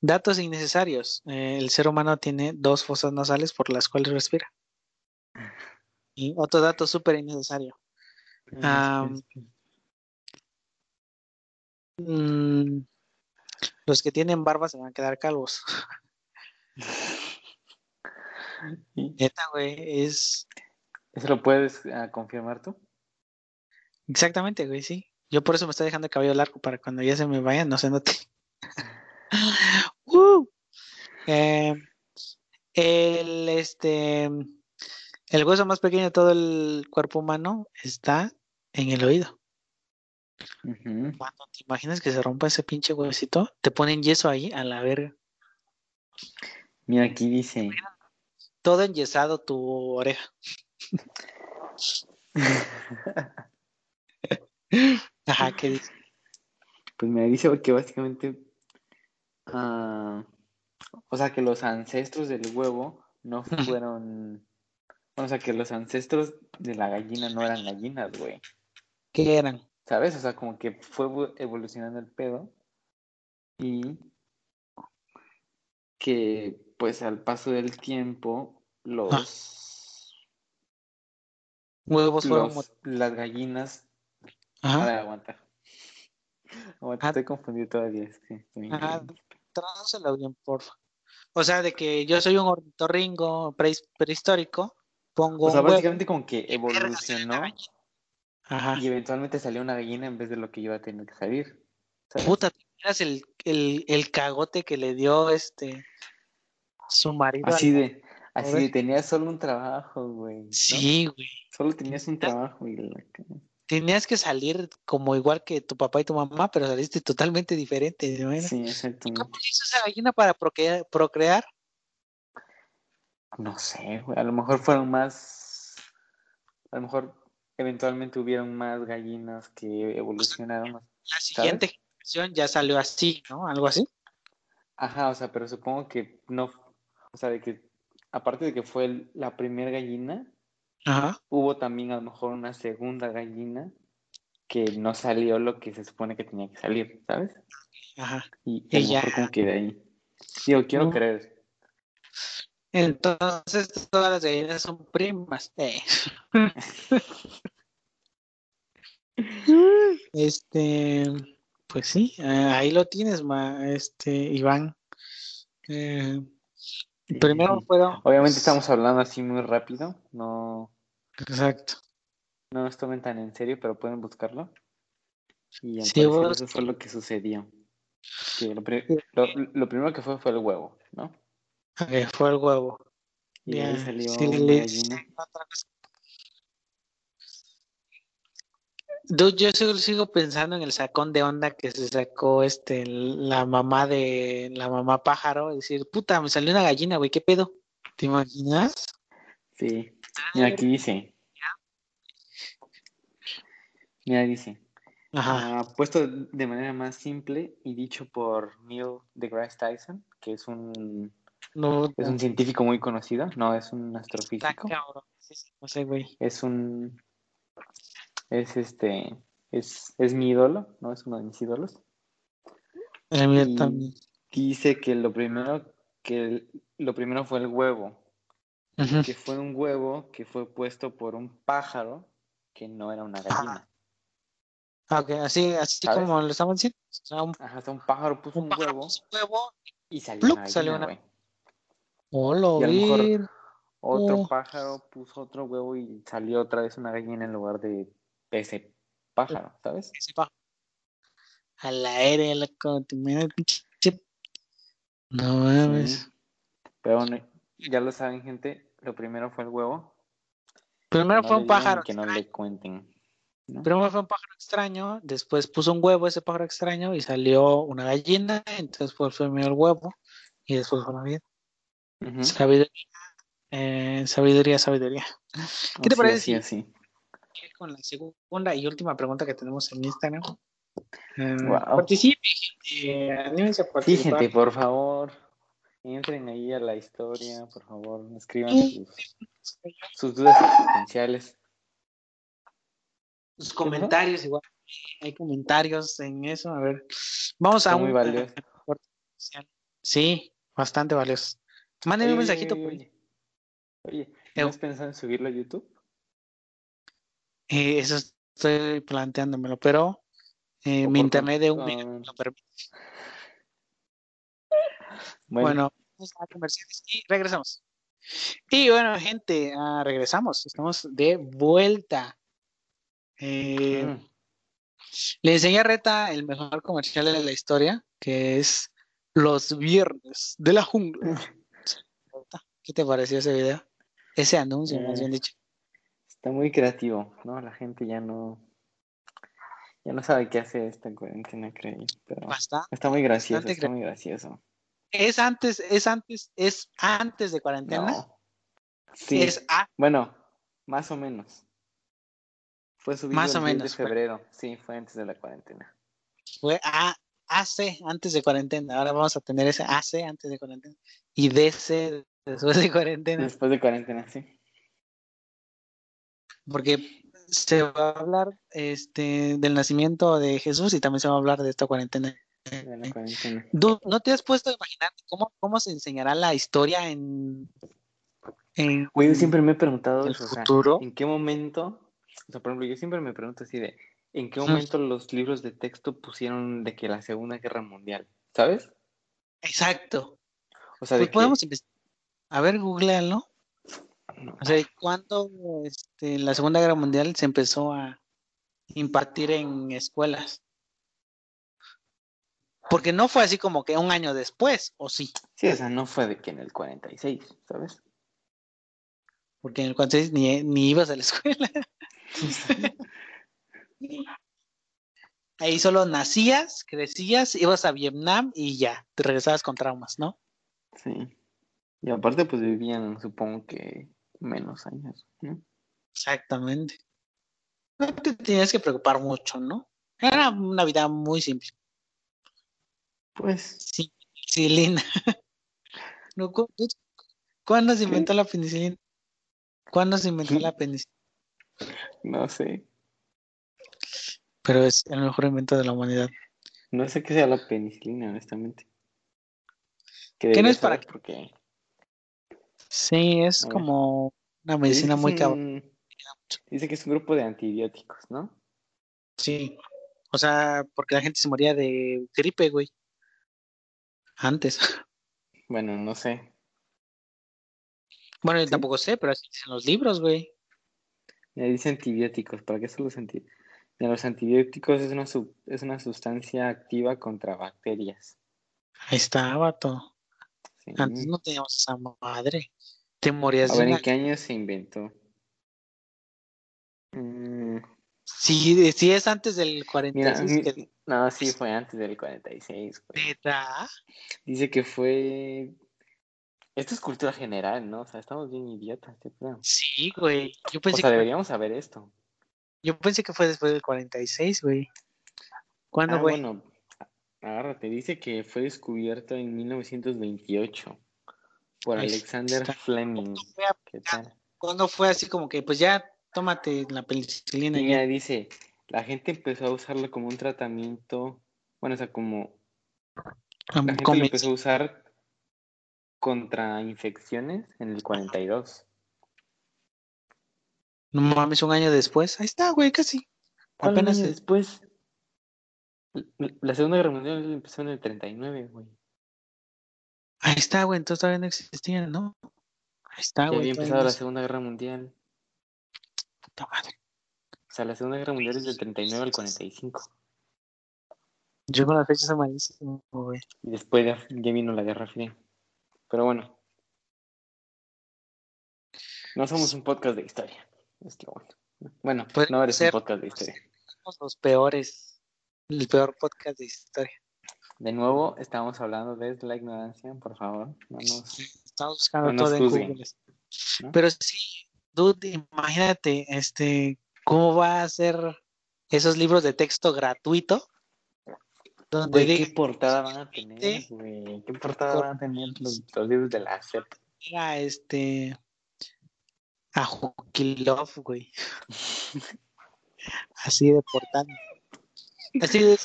datos innecesarios. Eh, el ser humano tiene dos fosas nasales por las cuales respira. Y otro dato súper innecesario. Mm, los que tienen barba se van a quedar calvos. ¿Y Neta, güey, es ¿Eso lo puedes ah, confirmar tú? exactamente, güey, sí. Yo por eso me estoy dejando el cabello largo para cuando ya se me vaya no se note. ¡Uh! Eh, el este el hueso más pequeño de todo el cuerpo humano está en el oído. Ujú. Cuando te imaginas que se rompa ese pinche huesito, te ponen yeso ahí a la verga. Mira, aquí dice. Todo enyesado tu oreja. Ajá, ¿qué dice? Pues me dice que básicamente. ah, o sea, que los ancestros del huevo no fueron. O sea, que los ancestros de la gallina no eran gallinas, güey. ¿Qué eran? ¿Sabes? O sea, como que fue evo- evolucionando el pedo. Y que, pues, al paso del tiempo, los. Huevos fueron. los- las gallinas. Ajá. aguanta. Aguanta, Ah. estoy confundido todavía. es que estoy- Ajá, tradúcelo bien, porfa. O sea, de que yo soy un ornitorrinco prehis- prehistórico, pongo O sea, huevo básicamente como que evolucionó. Ajá. y eventualmente salió una gallina en vez de lo que iba a tener que salir. ¿sabes? Puta, ¿te el, el, el cagote que le dio este su marido? Así al- de, así de, tenías solo un trabajo, güey. ¿no? Sí, güey. Solo tenías un trabajo y la Tenías que salir como igual que tu papá y tu mamá, pero saliste totalmente diferente. ¿no? Sí, ¿Y exactamente. cómo hizo esa gallina para procrear? procrear? No sé. A lo mejor fueron más. A lo mejor eventualmente hubieron más gallinas que evolucionaron. La siguiente generación ya salió así, ¿no? Algo así. Ajá, o sea, pero supongo que no. O sea, de que aparte de que fue la primera gallina, Ajá. hubo también a lo mejor una segunda gallina que no salió lo que se supone que tenía que salir, ¿sabes? Ajá. Y a Y lo ya. mejor como que de ahí. Digo, quiero No. creer. Entonces todas las gallinas son primas. Eh. este, pues sí, eh, ahí lo tienes, ma, este, Iván. Eh, primero fueron. Obviamente estamos hablando así muy rápido, no, Exacto. no nos tomen tan en serio, pero pueden buscarlo. Y Sí, vos- eso fue lo que sucedió. Lo, pri- lo- lo primero que fue fue el huevo, ¿no? Ok, fue el huevo. Y ahí salió sí, una le- gallina. Dude, yo sigo, sigo pensando en el sacón de onda que se sacó este la mamá de la mamá pájaro, decir, puta, me salió una gallina, güey, ¿qué pedo? ¿Te imaginas? Sí. Mira, aquí dice. Mira, dice. Ajá. ah, puesto de manera más simple y dicho por Neil deGrasse Tyson, que es un, No, es un científico muy conocido, no es un astrofísico. no sé, güey. es un es este es, es mi ídolo, no es uno de mis ídolos. Mío Y dice que lo primero que lo primero fue el huevo, Que fue un huevo que fue puesto por un pájaro que no era una gallina. Ah, ok, así, así ¿Sabes? como lo estamos diciendo. O sea, un, Ajá, o sea, un pájaro puso un huevo puso huevo. y salió ¡plup! una gallina, salió una- Y a lo mejor- ver. Otro Oh. pájaro puso otro huevo y salió otra vez una gallina en lugar de ese pájaro, ¿sabes? Ese pájaro. A la aérea, loco. te No mames. Sí. Pero bueno, ya lo saben, gente. Lo primero fue el huevo. Primero no fue un pájaro. Que no le cuenten. ¿no? Primero fue un pájaro extraño, después puso un huevo ese pájaro extraño y salió una gallina, entonces fue primero el huevo y después fue la vida. Sabiduría, eh, sabiduría, sabiduría. ¿Qué te parece así, así. Con la segunda y última pregunta que tenemos en Instagram. Eh, Wow. Participe, gente. Anímense a Sí, participar. gente, por favor. Entren ahí a la historia, por favor. Escriban sus, sus dudas existenciales. Sus comentarios igual. hay comentarios en eso. A ver, vamos a Está un muy valioso. Sí, bastante valioso. Mándenme un mensajito. oye, por- oye. ¿no has pensado en subirlo a YouTube? Eh, eso estoy planteándomelo, pero eh, mi internet de un con- mega no lo permite. Bueno, Bueno, vamos a comerciales y regresamos. Y bueno, gente, ah, regresamos. Estamos de vuelta. Eh, mm, Le enseñé a Reta el mejor comercial de la historia, que es Los Viernes de la Jungla. ¿Qué te pareció ese video? Ese anuncio, más Eh, bien dicho. está muy creativo, ¿no? La gente ya no ya no sabe qué hacer esta cuarentena, creo pero Bastante. está muy gracioso, está muy gracioso. Es antes, es antes, es antes de cuarentena. No. Sí, Es a- bueno, más o menos. Fue subido Más el o 10 menos, de fue. febrero, sí, fue antes de la cuarentena. fue a, AC antes de cuarentena. Ahora vamos a tener ese AC antes de cuarentena y DC después de cuarentena. Después de cuarentena, sí. Porque se va a hablar este, del nacimiento de Jesús y también se va a hablar de esta cuarentena. De la cuarentena. Du- ¿No te has puesto a imaginar cómo, cómo se enseñará la historia en, en Güey, yo siempre me he preguntado el eso, o sea, futuro? ¿en qué momento? O sea, por ejemplo, yo siempre me pregunto así de, ¿en qué momento los libros de texto pusieron de que la Segunda Guerra Mundial? ¿Sabes? Exacto. O sea, Pues de podemos empezar. A ver, googlealo. que... no, O sea, ¿cuándo este, la Segunda Guerra Mundial se empezó a impartir en escuelas? Porque no fue así como que un año después, ¿o sí? Sí, o sea, no fue de que en el 46, ¿sabes? Porque en el 46 ni, ni ibas a la escuela. Ahí solo nacías, crecías, ibas a Vietnam y ya, te regresabas con traumas, ¿no? Sí. Y aparte, pues vivían, supongo que menos años, ¿no? Exactamente. No te tenías que preocupar mucho, ¿no? Era una vida muy simple. Pues, Sí, penicilina. No, ¿cu- cu- ¿Cuándo se inventó la penicilina? ¿Cuándo se inventó la penicilina? no sé. Pero es el mejor invento de la humanidad. No sé qué sea la penicilina, honestamente. Que ¿Qué no es para saber porque Sí, es A ver. como una medicina muy cabrón. un- Dice que es un grupo de antibióticos, ¿no? Sí. O sea, porque la gente se moría de gripe, güey. Antes. Bueno, no sé. Bueno, yo ¿Sí? tampoco sé, pero así dicen los libros, güey. Me dice antibióticos. ¿Para qué son los antibióticos? Los antibióticos es una, sub- es una sustancia activa contra bacterias. Ahí está, vato. Sí. Antes no teníamos esa madre. Te morías A de ver, una... ¿en qué año se inventó? Mm, Si, si es antes del mira, 46, mi- que... no, sí, fue antes del 46. güey. Dice que fue... Esto es cultura general, ¿no? O sea, estamos bien idiotas, yo creo. Sí, güey. Yo O pensé, sea, que, deberíamos saber esto. yo pensé que fue después del 46, güey. ¿Cuándo, Ah, güey? bueno, agárrate. Dice que fue descubierto en 1928 por Alexander está. Fleming. ¿Cuándo fue, a- ¿Qué tal? cuándo fue así como que, pues ya, tómate la penicilina Y ya? dice, la gente empezó a usarlo como un tratamiento, bueno, o sea, como la gente lo empezó a usar contra infecciones en el 42. No mames, un año después. Ahí está, güey, casi. ¿Cuál Apenas año después? La- Segunda Guerra Mundial empezó en el 39, güey. Ahí está, güey, entonces todavía no existían, ¿no? Ahí está, Ya güey. había empezado no la se- Segunda Guerra Mundial. puta madre. Sea, la Segunda Guerra Mundial es del 39 al 45. Yo con las fechas malísimo, güey. Y después ya, ya vino la Guerra Fría. Pero bueno. No somos un podcast de historia. Es lo bueno. Bueno, Puede no eres ser. un podcast de historia. Somos los peores. El peor podcast de historia. De nuevo, estamos hablando desde la ignorancia, por favor. No nos... Estamos buscando No todo en Google. ¿no? Pero sí, dude, imagínate, este, cómo va a ser esos libros de texto gratuito. Donde ¿qué portada van a tener, güey? ¿Qué portada van a tener los, los libros de la SEP? a este a Love, güey. Así de portada. Así de,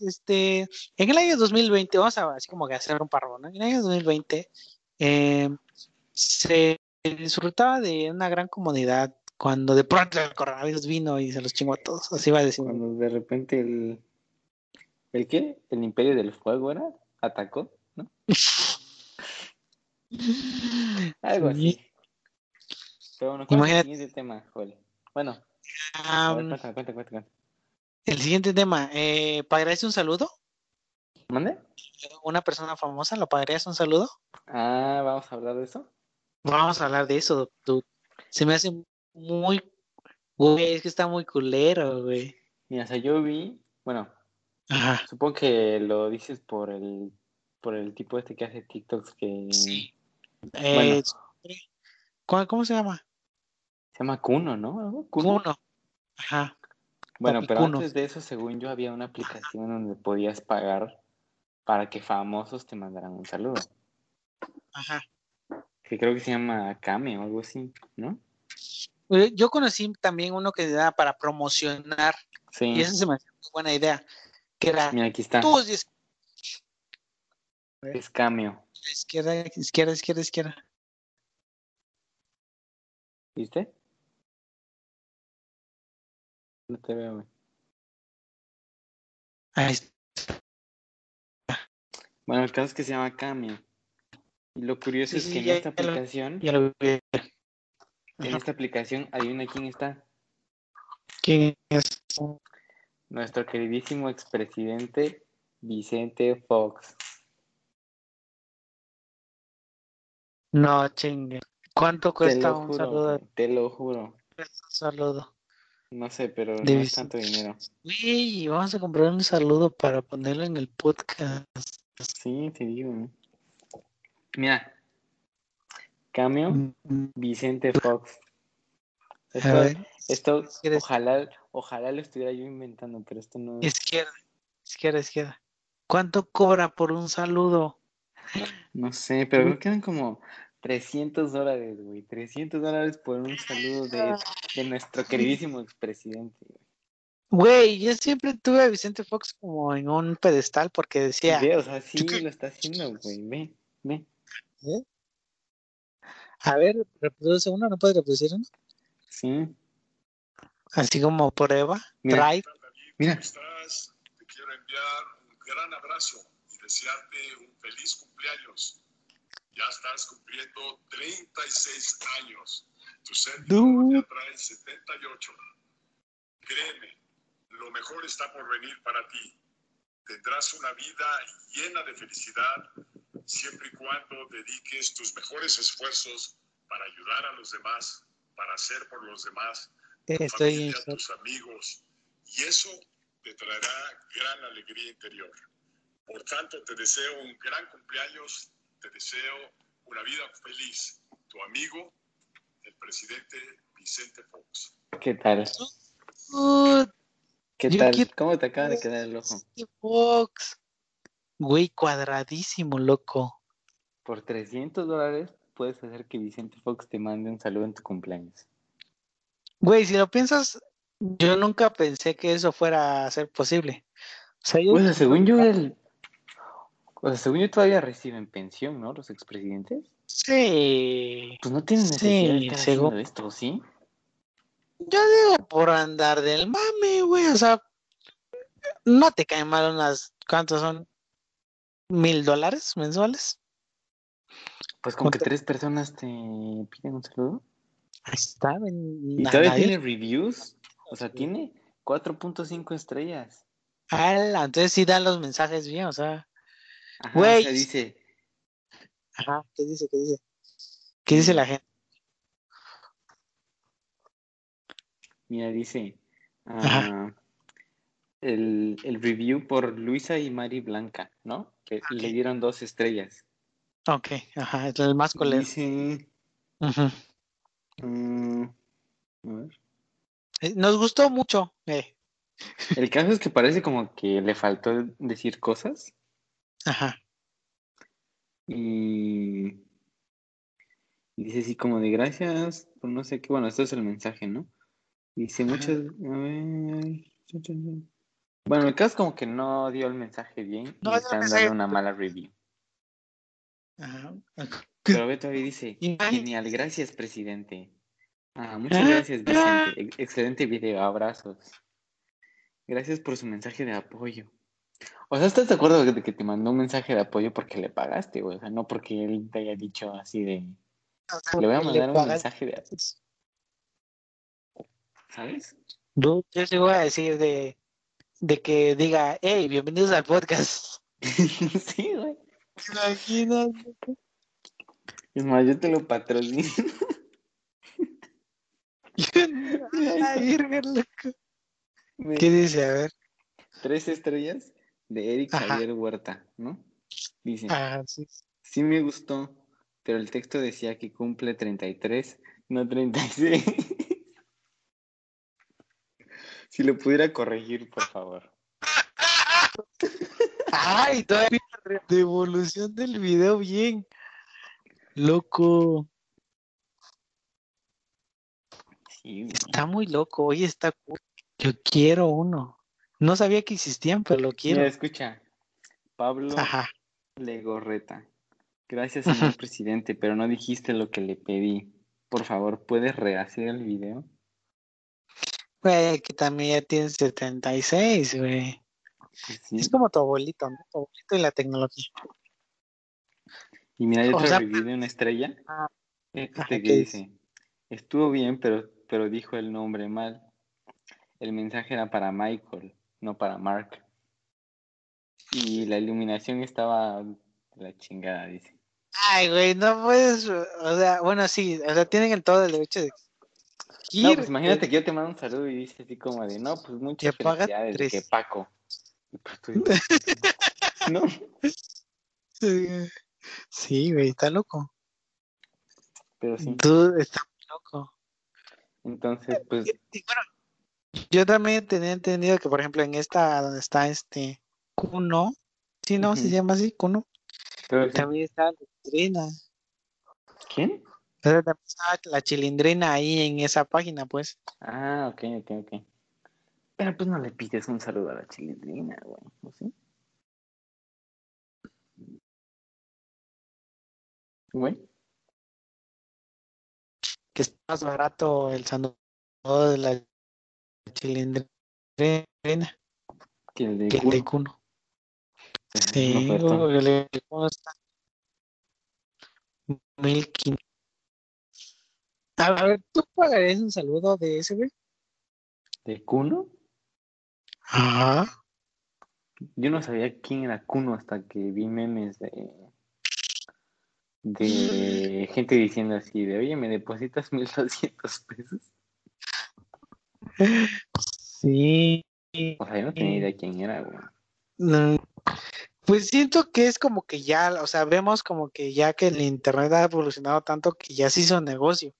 este, en el año 2020, vamos a así como que hacer un parro, ¿no? En el año 2020 eh, se disfrutaba de una gran comunidad cuando de pronto el coronavirus vino y se los chingó a todos. Así va a decir. Cuando de repente el. ¿El qué? ¿El Imperio del Fuego era? ¿Atacó? ¿No? Algo Sí. así. Pero bueno, ¿cuál es el siguiente tema, Joel? Bueno, a ver, cuéntame, cuéntame, cuéntame. el siguiente tema, eh, ¿pagarías un saludo? ¿Mande? ¿Una persona famosa lo pagarías un saludo? Ah, vamos a hablar de eso. Vamos a hablar de eso, dude. Se me hace muy, güey, es que está muy culero, güey. Mira, o sea, yo vi, bueno, Ajá. supongo que lo dices por el, por el tipo este que hace TikToks que Sí. Bueno. Eh, ¿cómo, cómo se llama? se llama Kuno, ¿no? Kuno. Kuno. Ajá. Bueno, Papi pero Kuno. antes de eso, según yo, había una aplicación donde podías pagar para que famosos te mandaran un saludo. Ajá. Que creo que se llama Kame o algo así, ¿no? Yo conocí también uno que era para promocionar, Sí. y eso se me hace muy buena idea, que era Mira, aquí está. todos Es Cameo. izquierda, izquierda, izquierda, izquierda. ¿Viste? No te veo, güey. Ahí está. Bueno, el caso es que se llama Cameo. Y lo curioso Sí, es sí, que en esta lo- aplicación, Ya lo vi. En esta aplicación, adivina quién está. ¿Quién es? Nuestro queridísimo expresidente Vicente Fox. No, chingue. ¿Cuánto cuesta un juro, saludo? te lo juro. Un saludo. No sé, pero De no es tanto dinero. Güey, vamos a comprar un saludo para ponerlo en el podcast. Sí, te digo. Mira. Cameo, Mm, Vicente Fox. Esto, ver, esto ¿Quieres- ojalá, ojalá lo estuviera yo inventando, pero esto no izquierda, izquierda, izquierda. ¿Cuánto cobra por un saludo? No sé, pero creo que eran como 300 dólares, güey. 300 dólares por un saludo de, de nuestro queridísimo expresidente. güey. Güey, yo siempre tuve a Vicente Fox como en un pedestal porque decía, Ve, o sea, sí lo está haciendo, güey. Ve, ve. A ver, reproduce uno, ¿no puedes reproducir uno? Sí. Así como prueba, Mira. drive. Mira. ¿Cómo estás? Te quiero enviar un gran abrazo y desearte un feliz cumpleaños. Ya estás cumpliendo 36 años. Tu servidor ya trae 78. Créeme, lo mejor está por venir para ti. Tendrás una vida llena de felicidad siempre y cuando dediques tus mejores esfuerzos para ayudar a los demás, para hacer por los demás tu Estoy en familia, tus amigos, y eso te traerá gran alegría interior. Por tanto, te deseo un gran cumpleaños, te deseo una vida feliz. Tu amigo, el presidente Vicente Fox. ¿Qué tal? Uh, ¿Qué tal? quiero- ¿Cómo te acaba de quedar el ojo? Vicente Fox. Güey, cuadradísimo, loco. Por 300 dólares puedes hacer que Vicente Fox te mande un saludo en tu cumpleaños. Güey, si lo piensas, yo nunca pensé que eso fuera a ser posible. O sea, yo, según yo, el... O sea, según yo todavía reciben pensión, ¿no? Los expresidentes. sí. Pues no tienen Sí, necesidad de según- esto, ¿sí? Yo digo por andar del mame, güey. O sea, no te caen mal unas, ¿cuántos son? ¿Mil dólares mensuales? Pues con que tres personas te piden un saludo. Ahí está. Y todavía nadie. tiene reviews. O sea, tiene 4.5 estrellas. Ala, entonces sí dan los mensajes bien, o sea. Ajá, Güey. o sea, dice, Ajá, ¿qué dice? ¿Qué dice? ¿Qué dice la gente? mira, dice, Ajá. El, el review por Luisa y Mari Blanca, ¿no? Que le dieron dos estrellas. Ok, ajá, es el más. Dice, Ujú. mm, a ver. Eh, Nos gustó mucho. eh. El caso es que parece como que le faltó decir cosas Ajá. y, y dice así como de gracias por no sé qué, bueno, esto es el mensaje, ¿no? Dice muchas, a ver, Bueno, el caso es como que no dio el mensaje bien No y están dando una mala review. Ajá. Pero Beto ahí dice, genial, gracias presidente. Ah, muchas gracias Vicente, Ex- excelente video, abrazos. Gracias por su mensaje de apoyo. O sea, ¿estás de acuerdo de que te mandó un mensaje de apoyo porque le pagaste, güey? O sea, no porque él te haya dicho así de, le voy a mandar un mensaje de apoyo, ¿sabes? Yo, yo sí voy a decir de, de que diga, hey, bienvenidos al podcast. sí, güey. Imagínate. Es más, yo te lo patrocino. Ay, loco. ¿Qué dice? A ver. Tres estrellas de Eric Ajá. Javier Huerta, ¿no? Dice, Ah, sí. sí me gustó, pero el texto decía que cumple 33, no 36. Si lo pudiera corregir, por favor. Ay, todavía la devolución del video bien. Loco. Sí. Está muy loco. Oye, está cool. Yo quiero uno. No sabía que existían, pero lo quiero. Mira, escucha. Pablo Ajá. Legorreta. Gracias, señor presidente, pero no dijiste lo que le pedí. Por favor, ¿puedes rehacer el video? Güey, que también ya tiene 76, güey. Sí. Es como tu abuelito, ¿no? Tu abuelito y la tecnología. Y mira, hay O sea, de una estrella. Ah, Este que ¿qué dice? dice, estuvo bien, pero, pero dijo el nombre mal. El mensaje era para Michael, no para Mark. Y la iluminación estaba la chingada, dice. Ay, güey, no puedes. O sea, bueno, sí, o sea, tienen el todo el derecho de. No, pues imagínate que yo te mando un saludo y dice así como de, no, pues muchas Te felicidades de que. Paco. Y pues no, Sí, güey, está loco. pero sí. Tú estás muy loco. Entonces, pues, Y bueno, yo también tenía entendido que, por ejemplo, en esta donde está este Kuno, sí, no, se llama así, Kuno, pero sí. también está la chilindrina. ¿quién? También la chilindrina ahí en esa página, pues. Ah, ok, ok, ok. Pero pues no le pides un saludo a la chilindrina, güey, ¿o sí? Güey. Que es más barato el saludo de la chilindrina Que el de que el de. Es Sí, el de Kuno está 1500. A ver, ¿tú pagarías un saludo de ese, güey? ¿De Kuno? Ajá. Yo no sabía quién era Kuno hasta que vi memes de, de gente diciendo así de, oye, ¿me depositas 1200 pesos? Sí. O sea, yo no tenía idea quién era, güey. No, Pues siento que es como que ya, o sea, vemos como que ya que el internet ha evolucionado tanto que ya se hizo negocio.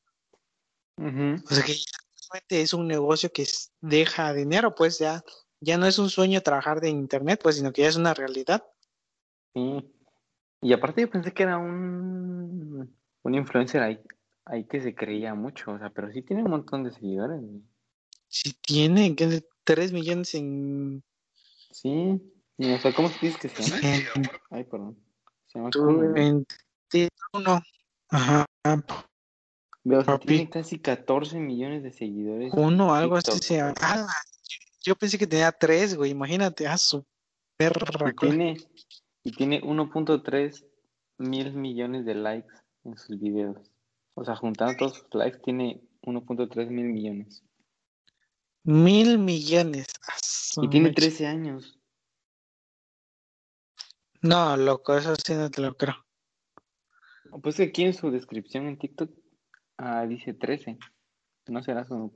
O sea que es un negocio que deja dinero, pues ya, ya no es un sueño trabajar de internet, pues, sino que ya es una realidad. Sí. Y aparte yo pensé que era un, un influencer ahí, ahí que se creía mucho, o sea, pero sí tiene un montón de seguidores. Si tiene que 3 millones en, Sí. O sea, ¿cómo se dice que se llama? Ay, perdón. Se llama tu- Kuno, ¿no? en uno. Ajá, Veo, sea, tiene casi 14 millones de seguidores. uno, algo así se. Ah, yo pensé que tenía 3, güey, imagínate, ah, su perra. Y tiene, y tiene 1.3 mil millones de likes en sus videos. O sea, juntando todos sus likes, tiene 1.3 mil millones. Mil millones. Ah, Y tiene mecha. 13 años. No, loco, eso sí no te lo creo. Pues que aquí en su descripción en TikTok ah, dice 13. ¿No será su,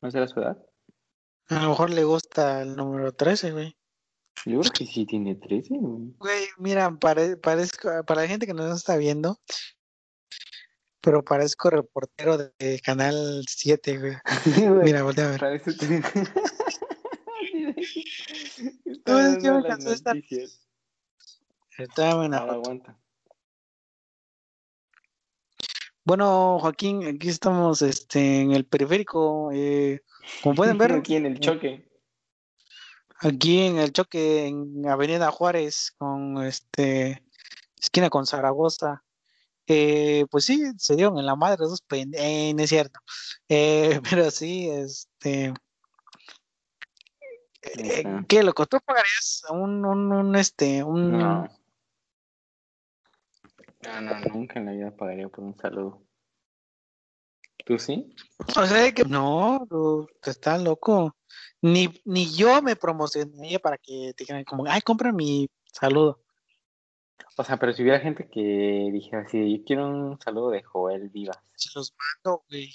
¿No será su edad? A lo mejor le gusta el número 13, güey. Yo creo que sí tiene 13, güey. Güey, mira, pare- parezco, para la gente que no nos está viendo, pero parezco reportero de Canal 7, güey. Mira, voltea a ver. parece que- Está No, es que dando me las cansó esta- noticias. Está buena foto. aguanta. Bueno, Joaquín, aquí estamos este, en el periférico. eh, como pueden ver, Aquí en el choque. aquí en el choque en Avenida Juárez con este esquina con Zaragoza. Eh, pues sí, se dieron en la madre dos pende- eh, no es cierto. Eh, pero sí, este eh. ¿qué loco? ¿Tú pagarías un, un, un este un No. No, no, nunca en la vida pagaría por un saludo. ¿Tú sí? o sea que no, tú estás loco. Ni, ni yo me promocionaría para que te dijeran como, ay, compra mi saludo. O sea, pero si hubiera gente que dijera así, yo quiero un saludo de Joel Vivas. Se los mando, güey.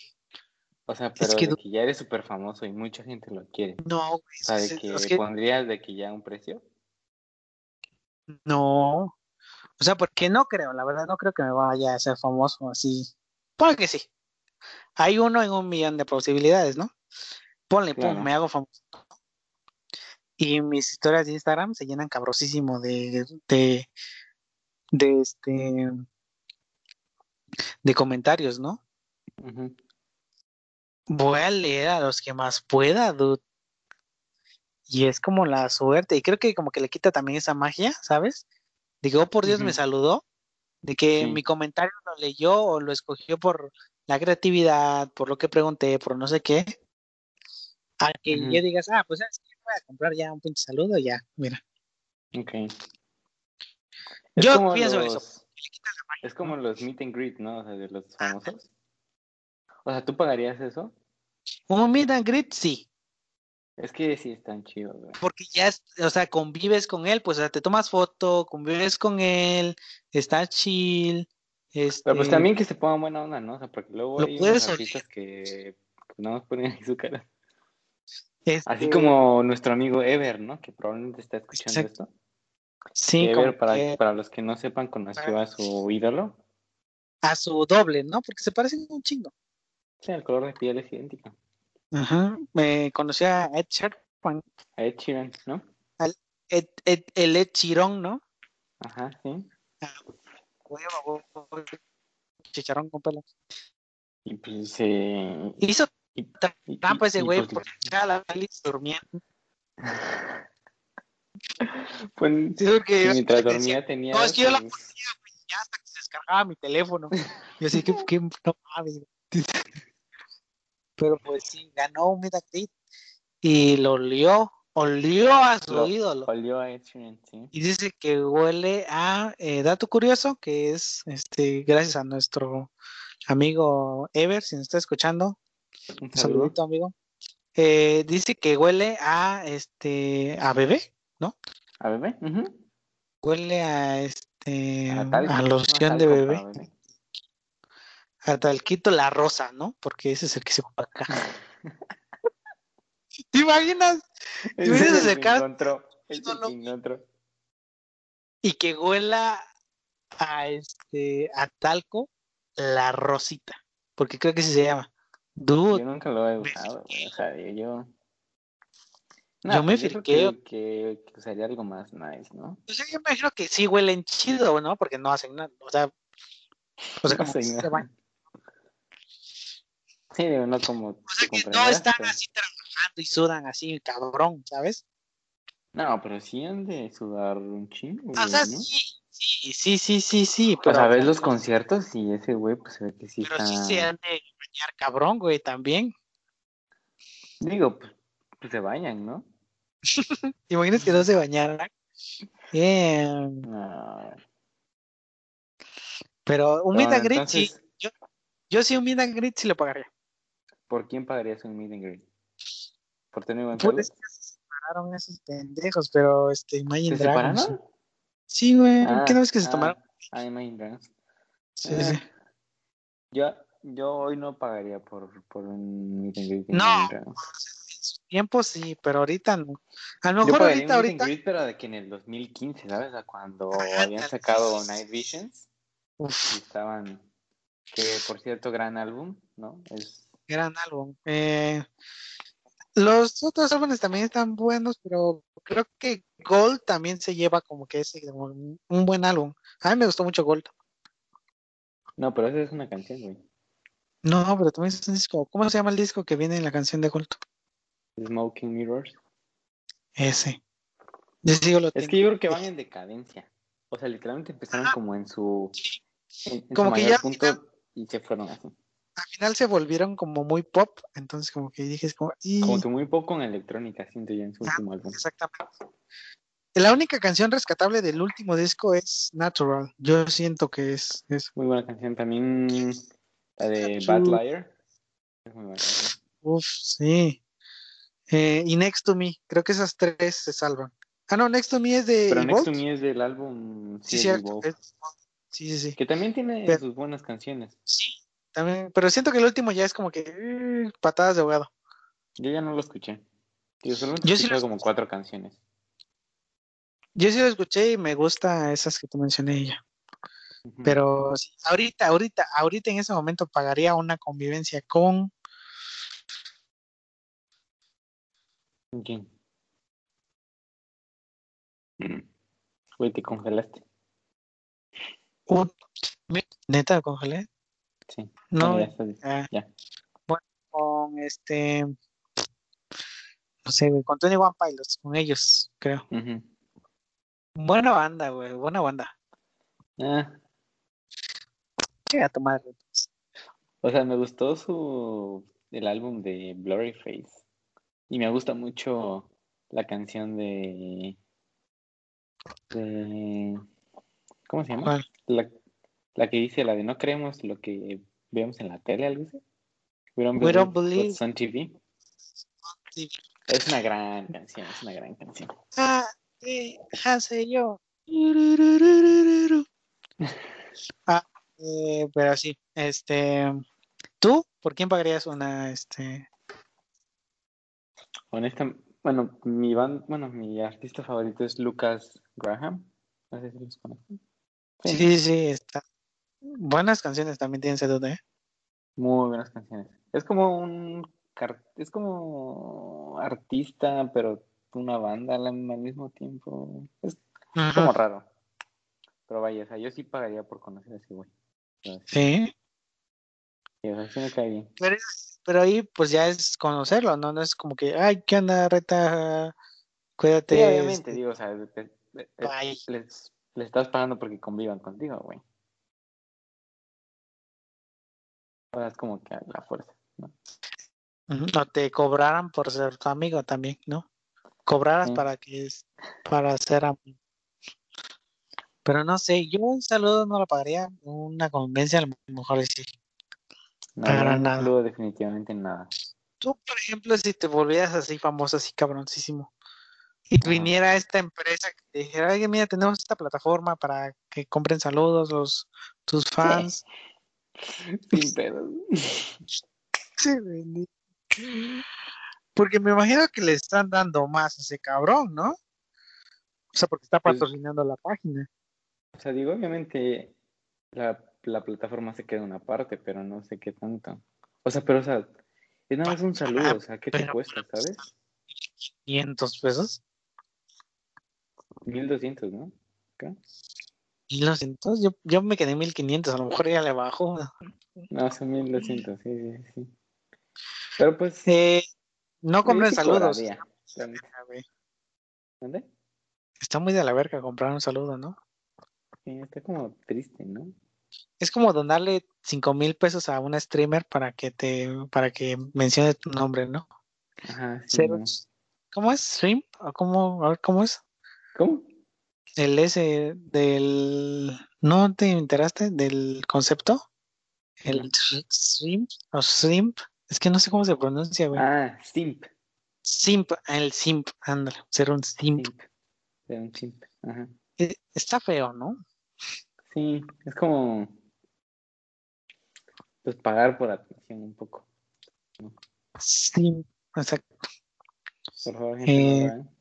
O sea, pero que de que ya eres súper famoso y mucha gente lo quiere. No, güey. O sea, de es- que es que pondrías de que ya un precio. no. O sea, porque no creo, la verdad no creo que me vaya a ser famoso así. Ponle que sí. Hay uno en un millón de posibilidades, ¿no? Ponle, pum, Claro. me hago famoso. Y mis historias de Instagram se llenan cabrosísimo de, de, de este, de comentarios, ¿no? Voy a leer a los que más pueda, dude. Y es como la suerte. Y creo que como que le quita también esa magia, ¿sabes? Que, oh, por Dios, me saludó. De que Sí. mi comentario lo leyó o lo escogió por la creatividad, por lo que pregunté, por no sé qué. A que Ujú. ya digas, ah, pues ¿sabes qué? voy a comprar ya un pinche saludo, ya, mira. Ok. Yo pienso eso. Es como los meet and greet, ¿no? O sea, de los famosos. O sea, ¿tú pagarías eso? Un meet and greet, sí. Es que sí están chidos, güey. Porque ya, o sea, convives con él, pues, o sea, te tomas foto, convives con él, está chill. Este, Pero pues también que se pongan buena onda, ¿no? O sea, porque luego hay unos artistas que pues, nada más ponen ahí su cara. este, Así como nuestro amigo Ever, ¿no? Que probablemente está escuchando Exacto. esto. sí, Que Ever, para, que para los que no sepan, conoció a su ídolo. a su doble, ¿no? Porque se parecen un chingo. Sí, el color de piel es idéntico. Ajá. Me conocí a Ed Sheeran, A Ed Sheeran, ¿no? Ed- Ed- el Ed Chirón, ¿no? Ajá, sí. Huevo, chicharrón con pelo. Y pues eh, Hizo trampa ese y, güey pues, porque ya la feliz durmiendo. pues, Sí, yo mientras decía, dormía tenía. No, es que yo la pues, ya hasta que se descargaba mi teléfono. Yo así que, que no mames. Pero pues sí, ganó un greet y lo olió, olió a su Lo- ídolo. olió a sí. Y dice que huele a, eh, dato curioso, que es este gracias a nuestro amigo Ever, si nos está escuchando, Un saludo. saludito amigo. Eh, dice que huele a este a bebé, A bebé. huele a este A a ¿no? loción de bebé. A talquito la rosa, ¿no? Porque ese es el que se ocupa acá. ¿Te imaginas? Ese hubieras es el que acercado- encontró. Es el ídolo. que encontró. Y que huela a este a talco la rosita, porque creo que así se llama. Dude, Yo nunca lo he usado. O sea, yo. yo... Yo me pues creo friqueo. Que, que, algo más nice, ¿no? O sea, yo me imagino que sí huelen chido, ¿no? Porque no hacen nada. O sea, o sea No como no. se bañan. Sí, digo, no como. O sea, que no están pero- así trabajando y sudan así, cabrón, ¿sabes? No, pero sí han de sudar un chingo, O sea, ¿no? sí, sí, sí, sí, sí, sí, pero, sea, ves los conciertos y ese güey, pues se ve que sí pero está. sí se han de bañar cabrón, güey, también. Digo, pues, pues se bañan, ¿no? ¿Te imaginas que no se bañaran? Bien. No. Pero un sí. entonces, Yo sí un and greet sí lo pagaría. ¿Por quién pagarías un meet and greet? ¿Por tener buen? Pues se separaron esos pendejos, pero este, Imagine ¿Se Dragons. separaron? Sí, güey. Ah, ¿Qué no ves que se ah, tomaron? Ah, Imagine Dragons. Sí, Eh, sí. Yo, yo hoy no pagaría por, por un meet and greet. No. En su tiempo sí, pero ahorita no. A lo Yo mejor un ahorita, and ahorita. greet, pero de que en el 2015, ¿sabes? Cuando habían sacado. Night Visions y Uf, estaban, que por cierto, gran álbum, ¿no? Es, gran álbum. Eh, los otros álbumes también están buenos, pero creo que Gold también se lleva como que ese como un buen álbum. A mí me gustó mucho Gold. no, pero esa es una canción, güey. No, pero también es un disco. ¿Cómo se llama el disco que viene en la canción de Gold? Smoking Mirrors. Ese. Yo sí lo Es que yo creo que van en decadencia. O sea, literalmente empezaron como en su, en, en su Como que mayor ya- punto y se fueron así. Al final se volvieron como muy pop, entonces como que dije, es como, "Y". Como que muy poco en electrónica, siento yo, en su Ah, último álbum. exactamente. La única canción rescatable del último disco es Natural. Yo siento que es eso. Muy buena canción. También la de Bad Liar. Es muy buena canción. Uf, sí. Eh, y Next to Me, creo que esas tres se salvan. Ah, no, Next to Me es de Pero Next to. Me es del álbum Sí, sí, cierto. Es- Sí, sí, sí. que también tiene Pero- sus buenas canciones. Sí, también. Pero siento que el último ya es como que eh, patadas de ahogado. Yo ya no lo escuché. Yo solamente Yo sí lo como cuatro canciones. Yo sí lo escuché y me gusta esas que te mencioné ya. Ujú. Pero sí, ahorita, ahorita, ahorita en ese momento pagaría una convivencia con ¿Quién? Güey, te congelaste. un... Neta, congelé. Sí. No, ya estás- ah, ya. Bueno, con este, no sé, güey, con Tony One Pilots, con ellos, creo. Buena banda, güey, buena banda. Ah, Qué a tomar. o sea, me gustó su el álbum de Blurry Face. Y me gusta mucho la canción de, de ¿cómo se llama? ¿Cuál? La, la que dice la de no creemos lo que vemos en la tele, algo así. We don't We don't believe what's on TV. Sí. Es una gran canción, es una gran canción. Ah, sí, hace yo. Ah, eh, pero sí, este, ¿tú por quién pagarías una, este, Honesta, bueno, mi band, bueno, mi artista favorito es Lucas Graham. No sé si los conocen. sí, sí, sí, está. Buenas canciones también tienen duda, ¿eh? Muy buenas canciones. Es como un es como artista, pero una banda al, mismo tiempo. Es como raro. Pero vaya, o sea, yo sí pagaría por conocer a ese güey. Pero sí, Sí, o sea, sí me cae bien. pero, pero ahí pues ya es conocerlo, ¿no? No es como que, ay, ¿qué onda, reta? Cuídate. Sí, obviamente, este, digo, o sea, bye". les, les estás pagando porque convivan contigo, güey. Es como que a la fuerza, ¿no? No te cobraran por ser tu amigo también, ¿no? Cobraras Sí. para que es, para ser amigo. Pero no sé, yo un saludo no lo pagaría, una conveniencia a lo mejor sí. No, Para no nada. saludo definitivamente nada. Tú, por ejemplo, si te volvieras así famoso, así cabroncísimo, y Ajá. viniera esta empresa que te dijera, oye, mira, tenemos esta plataforma para que compren saludos los tus fans. Sí, güey, ni- Porque me imagino que le están dando más a ese cabrón, ¿no? O sea, porque está Pues- patrocinando la página. O sea, digo, obviamente la, la plataforma se queda una parte, pero no sé qué tanto. O sea, pero, o sea, es nada más un saludo, o sea, ¿qué te cuesta, sabes? 500 pesos. 1200, ¿no? Creo. 1200. Yo, yo me quedé en 1500. A lo mejor ya le bajo. No, son 1200, sí, sí, sí. Pero pues, Eh, no compren saludos. ¿Dónde? Está muy de la verga comprar un saludo, ¿no? Sí, está como triste, ¿no? Es como donarle 5 mil pesos a una streamer para que te, para que mencione tu nombre, ¿no? Ajá, sí. ¿Cómo es? ¿Stream? ¿O cómo? A ver, ¿cómo es? ¿Cómo? El S del... ¿No te enteraste del concepto? El No. stream o simp. Es que no sé cómo se pronuncia, güey. Ah, simp. Simp, el simp, ándale, ser un simp. Simp. De un simp. Ajá. Eh, Está feo, ¿no? Sí, es como pues pagar por atención un poco. Simp, exacto. Por favor, gente, Eh, no.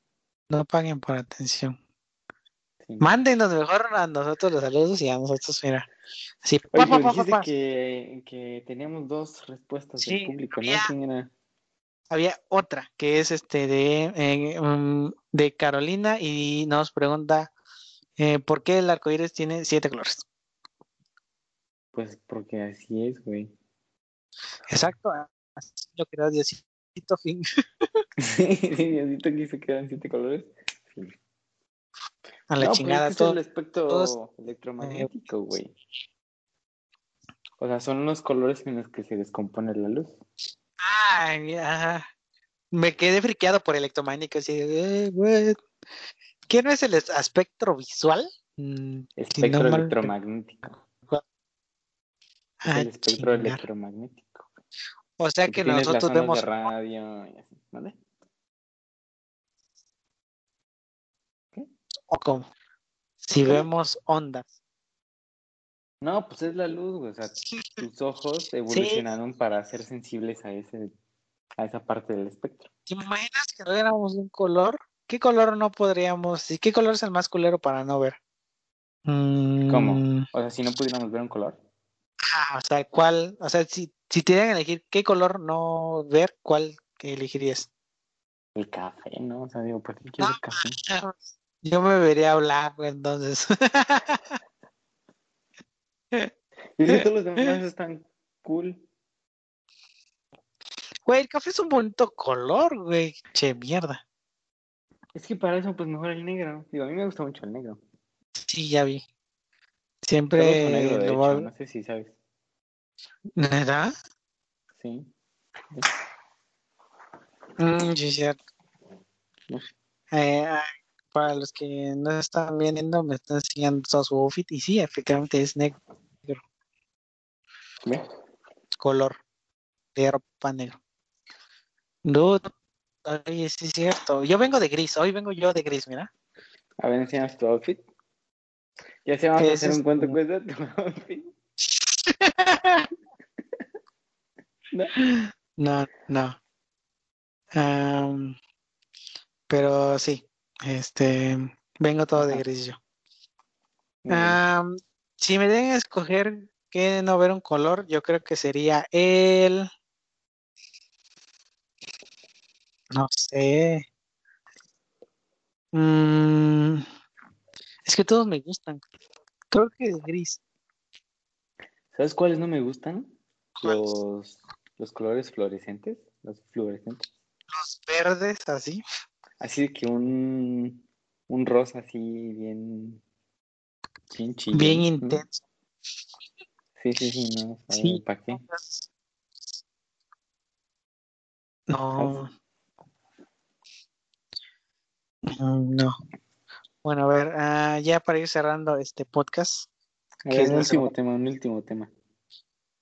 No paguen por atención. Sí. Mándenos mejor a nosotros los saludos y a nosotros, mira. Así, Oye, pa, pa, pero pa, pa, dijiste pa. que, que teníamos dos respuestas Sí, del público, ¿no? había- ¿Quién era? Había otra que es este de, eh, de Carolina y nos pregunta eh, ¿por qué el arco iris tiene siete colores? Pues porque así es, güey. Exacto, así lo creó Diosito fin. Sí, sí, Diosito aquí se quedan siete colores. Sí. A la no, pues chingada es todo. el espectro todos- electromagnético, güey. O sea, son los colores en los que se descompone la luz. Ay, ajá. Me quedé friqueado por electromagnético, así eh, güey. ¿Qué no es el es- aspecto visual? Mm, si Espectro no mal- electromagnético. Es Ah, el espectro chingar. electromagnético. O sea que nosotros vemos de radio y así, ¿vale? O como si vemos ondas. No, pues es la luz, güey. O sea, tus ojos evolucionaron para ser sensibles a ese, a esa parte del espectro. ¿Te imaginas que viéramos un color? ¿Qué color no podríamos? ¿Y qué color es el más culero para no ver? Mm, ¿Cómo? O sea, si no pudiéramos ver un color. ah, o sea, ¿cuál? O sea, si, si te dieran a elegir qué color no ver, ¿cuál elegirías? El café, ¿no? O sea, digo, ¿por qué quiero No, el café? Yo me vería blanco entonces. Y todos los demás están cool. Güey, el café es un bonito color, güey. Che, mierda. Es que para eso, pues mejor el negro. Digo, a mí me gusta mucho el negro. Sí, ya vi. Siempre negro, de lo hecho. voy- No sé si sabes. ¿Verdad? Sí. Mm, sí, cierto. No. Eh, para los que no están viendo, me están enseñando su outfit. Y sí, efectivamente es negro, ¿Ve? color de ropa negro. Dude, sí es cierto. Yo vengo de gris, hoy vengo yo de gris, mira. A ver, enseñas tu outfit. Ya se vamos a hacer un cuánto este- cuesta tu outfit. ¿No? No, no. Pero sí, este, vengo todo de bien. Am, si me deben escoger que no ver un color, yo creo que sería el. No sé. Mm, es que todos me gustan. Creo que el gris. ¿Sabes cuáles no me gustan? Los, los colores fluorescentes. Los fluorescentes. Los verdes, así. Así que un, un rosa así bien. Bien Bien ¿no? intenso. Sí, sí, sí, no. Sí. ¿Para qué? No. No. Bueno, a ver, ah, ya para ir cerrando este podcast, A ¿Qué ver, es un último tema, un último tema.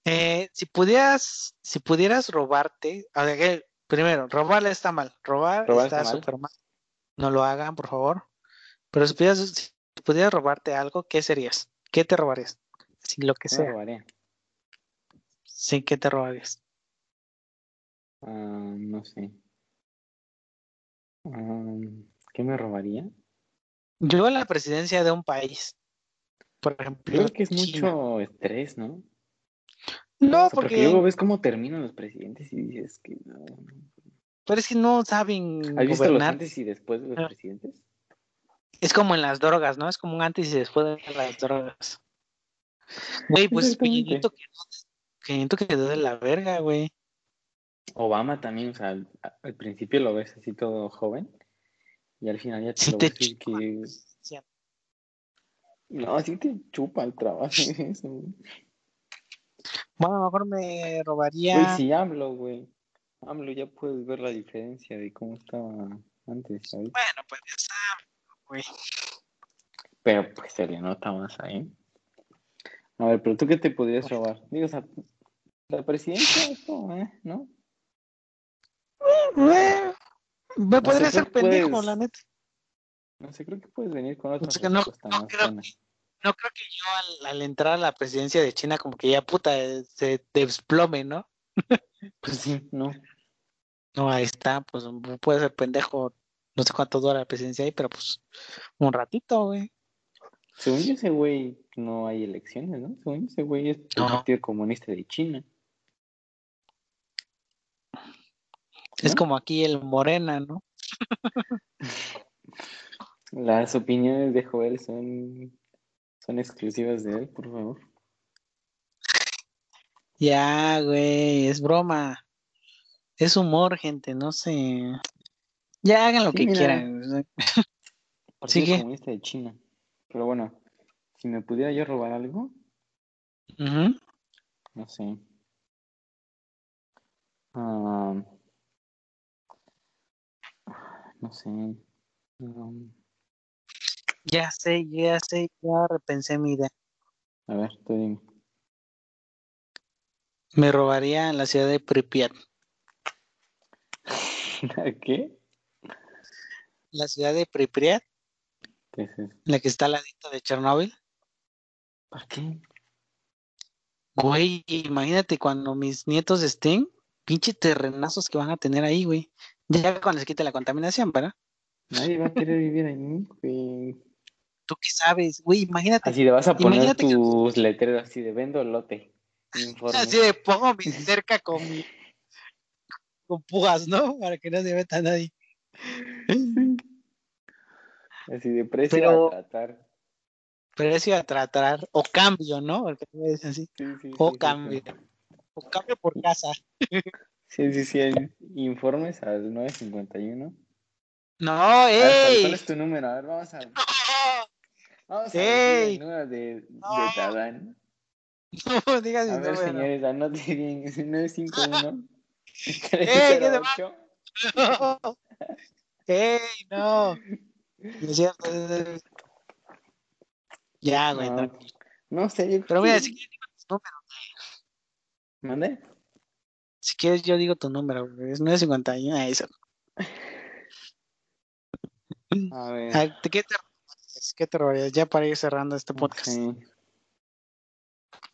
eh, si pudieras, si pudieras robarte, a ver, que- primero, robarle está mal, robar, Robar está súper mal, no lo hagan, por favor. Pero si pudieras, si pudieras robarte algo, ¿qué serías? ¿Qué te robarías? Sin lo que ¿Qué me sea, robaría? sí, ¿qué te robarías? Ah, no sé. Ah, ¿Qué me robaría? Yo la presidencia de un país, por ejemplo, Creo que es China. mucho estrés, ¿no? No, porque porque, luego ves cómo terminan los presidentes y dices que no. pero es que no saben ¿Has visto los gobernar. antes y después de los Ah. presidentes? Es como en las drogas, ¿no? Es como un antes y después de las drogas. Güey, pues. Peñanito quedó, quedó de la verga, güey. Obama también, o sea, al, al principio lo ves así todo joven y al final ya te Sí lo te ves que... No, así te chupa el trabajo. güey. Bueno, a lo mejor me Güey, robaría. si AMLO, güey. AMLO ya puedes ver la diferencia de cómo estaba antes, ¿sabes? Bueno, pues ya está, güey. Pero pues se le nota más ahí. A ver, pero tú qué te podrías robar? Digo, o sea, la presidencia, esto, ¿eh? ¿No? Eh, Me sé, podría ser pendejo, puedes- la neta. No sé, creo que puedes venir con otra Es que no- no más creo. No creo que yo al, al entrar a la presidencia de China, como que ya puta eh, se desplome, ¿no? Pues sí, no. No, ahí está, pues puede ser pendejo. No sé cuánto dura la presidencia ahí, pero pues un ratito, güey. Según yo, ese güey no hay elecciones, ¿no? Según yo, ese güey es el No. Partido Comunista de China. Es ¿no? como aquí el Morena, ¿no? Las opiniones de Joel son, son exclusivas de él, por favor. Ya, güey, es broma. Es humor, gente, no sé. Ya hagan lo Sí, que mira. quieran. Partido Sigue. Comunista de China. Pero bueno, si me pudiera yo robar algo, Ujú. no sé. Ah, no sé. Um, Ya sé, ya sé, ya repensé mi idea. a ver, tú dime. Me robaría la ciudad de Pripyat. ¿Qué? La ciudad de Pripyat, ¿Qué es eso? la que está al ladito de Chernóbil. ¿Para qué? Güey, imagínate cuando mis nietos estén, pinche terrenazos que van a tener ahí, güey. Ya cuando se quite la contaminación, ¿verdad? Nadie va a querer vivir ahí, güey. ¿Tú qué sabes? Güey, imagínate. Así le vas a poner Imagínate que- tus letreros así de vendo lote. Informe. Así de pongo mi cerca con mi con púas, ¿no? Para que no se meta nadie. Así de precio Pero- a tratar. Precio a tratar, o cambio, ¿no? Porque así. Sí, sí, O sí, cambio. O cambio por casa. Sí, sí, sí. Informes al 951. No, A ver, ¿cuál- ¡ey! ¿cuál es tu número? A ver, vamos a, vamos a ¡Ey! el número de, de No. Tadán. No digas A ver, señores, anote bien. Es el 951. ¡Ey, qué 308. No. ¡Ey, no! No es cierto. Ya, güey. No, tranquilo. no sé, yo Pero mira, que- si quieres, digo tu número. ¿Mande? Si quieres, yo digo tu número, güey. Es 951. Ah, eso. A ver. Ah, ¿de ¿Qué te robarías? ¿Qué robarías? Ya para ir cerrando este podcast. sé.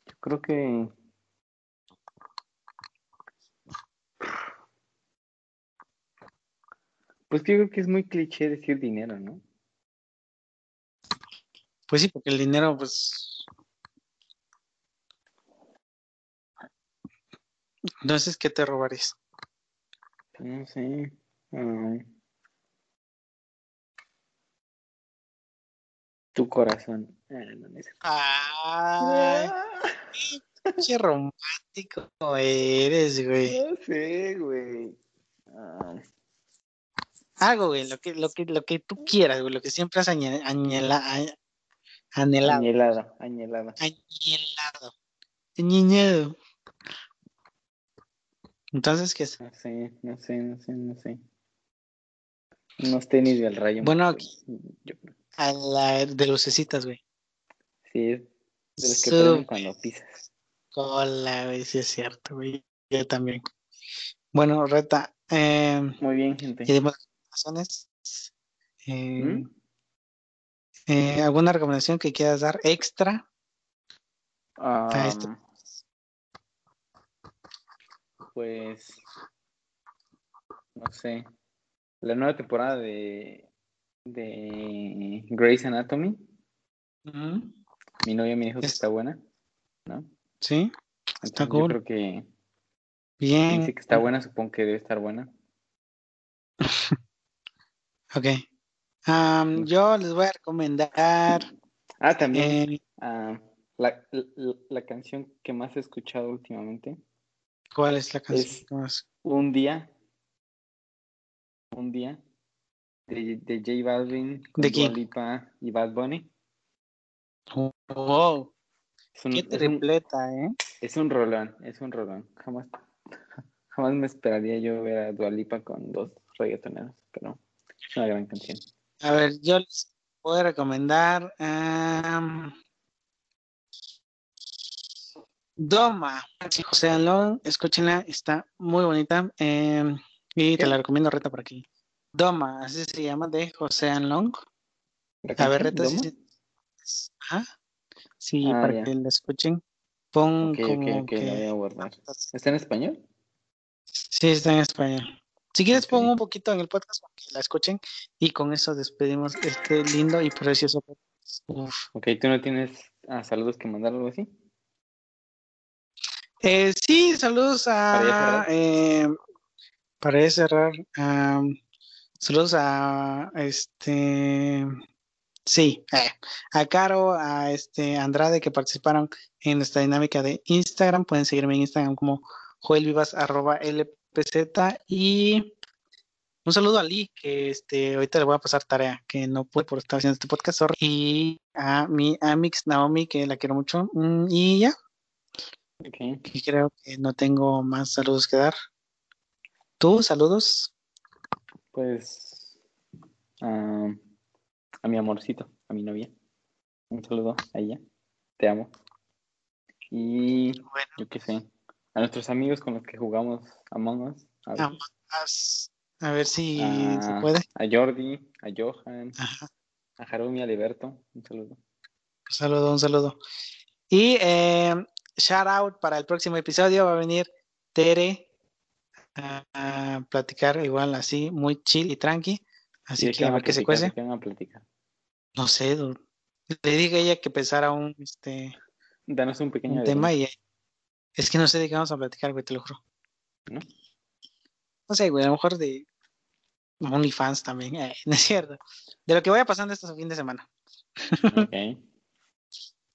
Yo creo que. Pues yo creo que es muy cliché decir dinero, ¿no? Pues sí, porque el dinero, pues. Entonces, ¿qué te robarías? No sé. ah, tu corazón. Ah, no, Ay, qué romántico eres, güey. No sé, güey. Ah, Algo, güey, lo que, lo que, lo que tú quieras, güey, lo que siempre has añe- añela- a- anhelado. añelada, añelada. Añelado. Añeñado. Entonces, ¿qué es? No sé, no sé, no sé, no sé. Unos tenis del rayo. Bueno, aquí- Yo creo. A la de lucecitas, güey. Sí, de los que prenden cuando pisas. Hola, güey, sí es cierto, güey. Yo también. Bueno, Reta, eh, Muy bien, gente. y demás recomendaciones. Eh, ¿Mm? eh, ¿Alguna recomendación que quieras dar extra? Ah, este- Pues, no sé. La nueva temporada de, de Grey's Anatomy. Mi novia me dijo que Es- está buena, ¿no? Sí, Está Entonces, cool. Yo creo que bien. dice que está buena, supongo que debe estar buena. Ok. Am, yo les voy a recomendar. Ah, también eh, ah, la, la, la canción que más he escuchado últimamente. ¿Cuál es la canción? Es- que más? Un día. Un día. De, de J Balvin con ¿De quién? Lipa y Bad Bunny. Wow, Es un, qué tripleta, ¿eh? es un rolón, es un rolón. Jamás, jamás me esperaría yo ver a Dua Lipa con dos reggaetoneros, pero es una gran canción. A ver, yo les voy a recomendar. am, Doma, José Alón, escúchenla, está muy bonita. em, y te la recomiendo, Reta, por aquí. Doma, así se llama, de José. ¿La A ver, Reta, sí, Doma? sí. Ah, para ya. que la escuchen. Pon Ok, ok, como ok, la voy que. a guardar. ¿Está en español? Sí, está en español. Si quieres, Ok. pon un poquito en el podcast para que la escuchen. Y con eso despedimos este lindo y precioso podcast. Uf. Ok, ¿tú no tienes ah, saludos que mandar o algo así? Eh, sí, saludos Para ya a. cerrar. eh, para ya cerrar. am, saludos a. Este. Sí, eh, a Caro, a este Andrade que participaron en nuestra dinámica de Instagram. Pueden seguirme en Instagram como joelvivas arroba LPZ y Un saludo a Lee, que este, ahorita le voy a pasar tarea, que no puede por estar haciendo este podcast. sorry. Y a mi Amix Naomi, que la quiero mucho. Mm, Y ya, Ok. que creo que no tengo más saludos que dar. ¿Tú, saludos? Pues a mi amorcito, a mi novia. Un saludo a ella. Te amo. Y Bueno, yo qué sé. A nuestros amigos con los que jugamos Among Us. A, ver, Among Us. a ver si se puede. a Jordi, a Johan, Ajá. a Harumi, a Liberto. Un saludo. Un saludo, un saludo. Y eh, shout out para el próximo episodio va a venir Tere a, a platicar igual así, muy chill y tranqui. Así ¿Y de que a ver qué se cuece. qué van a platicar? No sé, dude. le dije a ella que pensara un, este, Danos un pequeño un tema y es que no sé de qué vamos a platicar, güey, te lo juro. ¿No? No sé, güey, a lo mejor de OnlyFans también, eh, no es cierto. De lo que vaya pasando este fin de semana. Ok.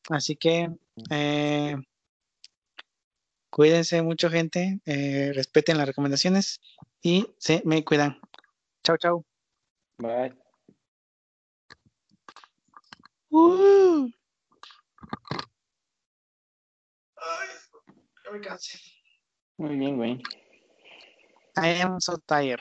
Así que eh, cuídense mucho, gente. eh, respeten las recomendaciones y se me cuidan. Chao, chao. Bye. Uh. Ay, me cansé. Muy bien, güey. I am so tired.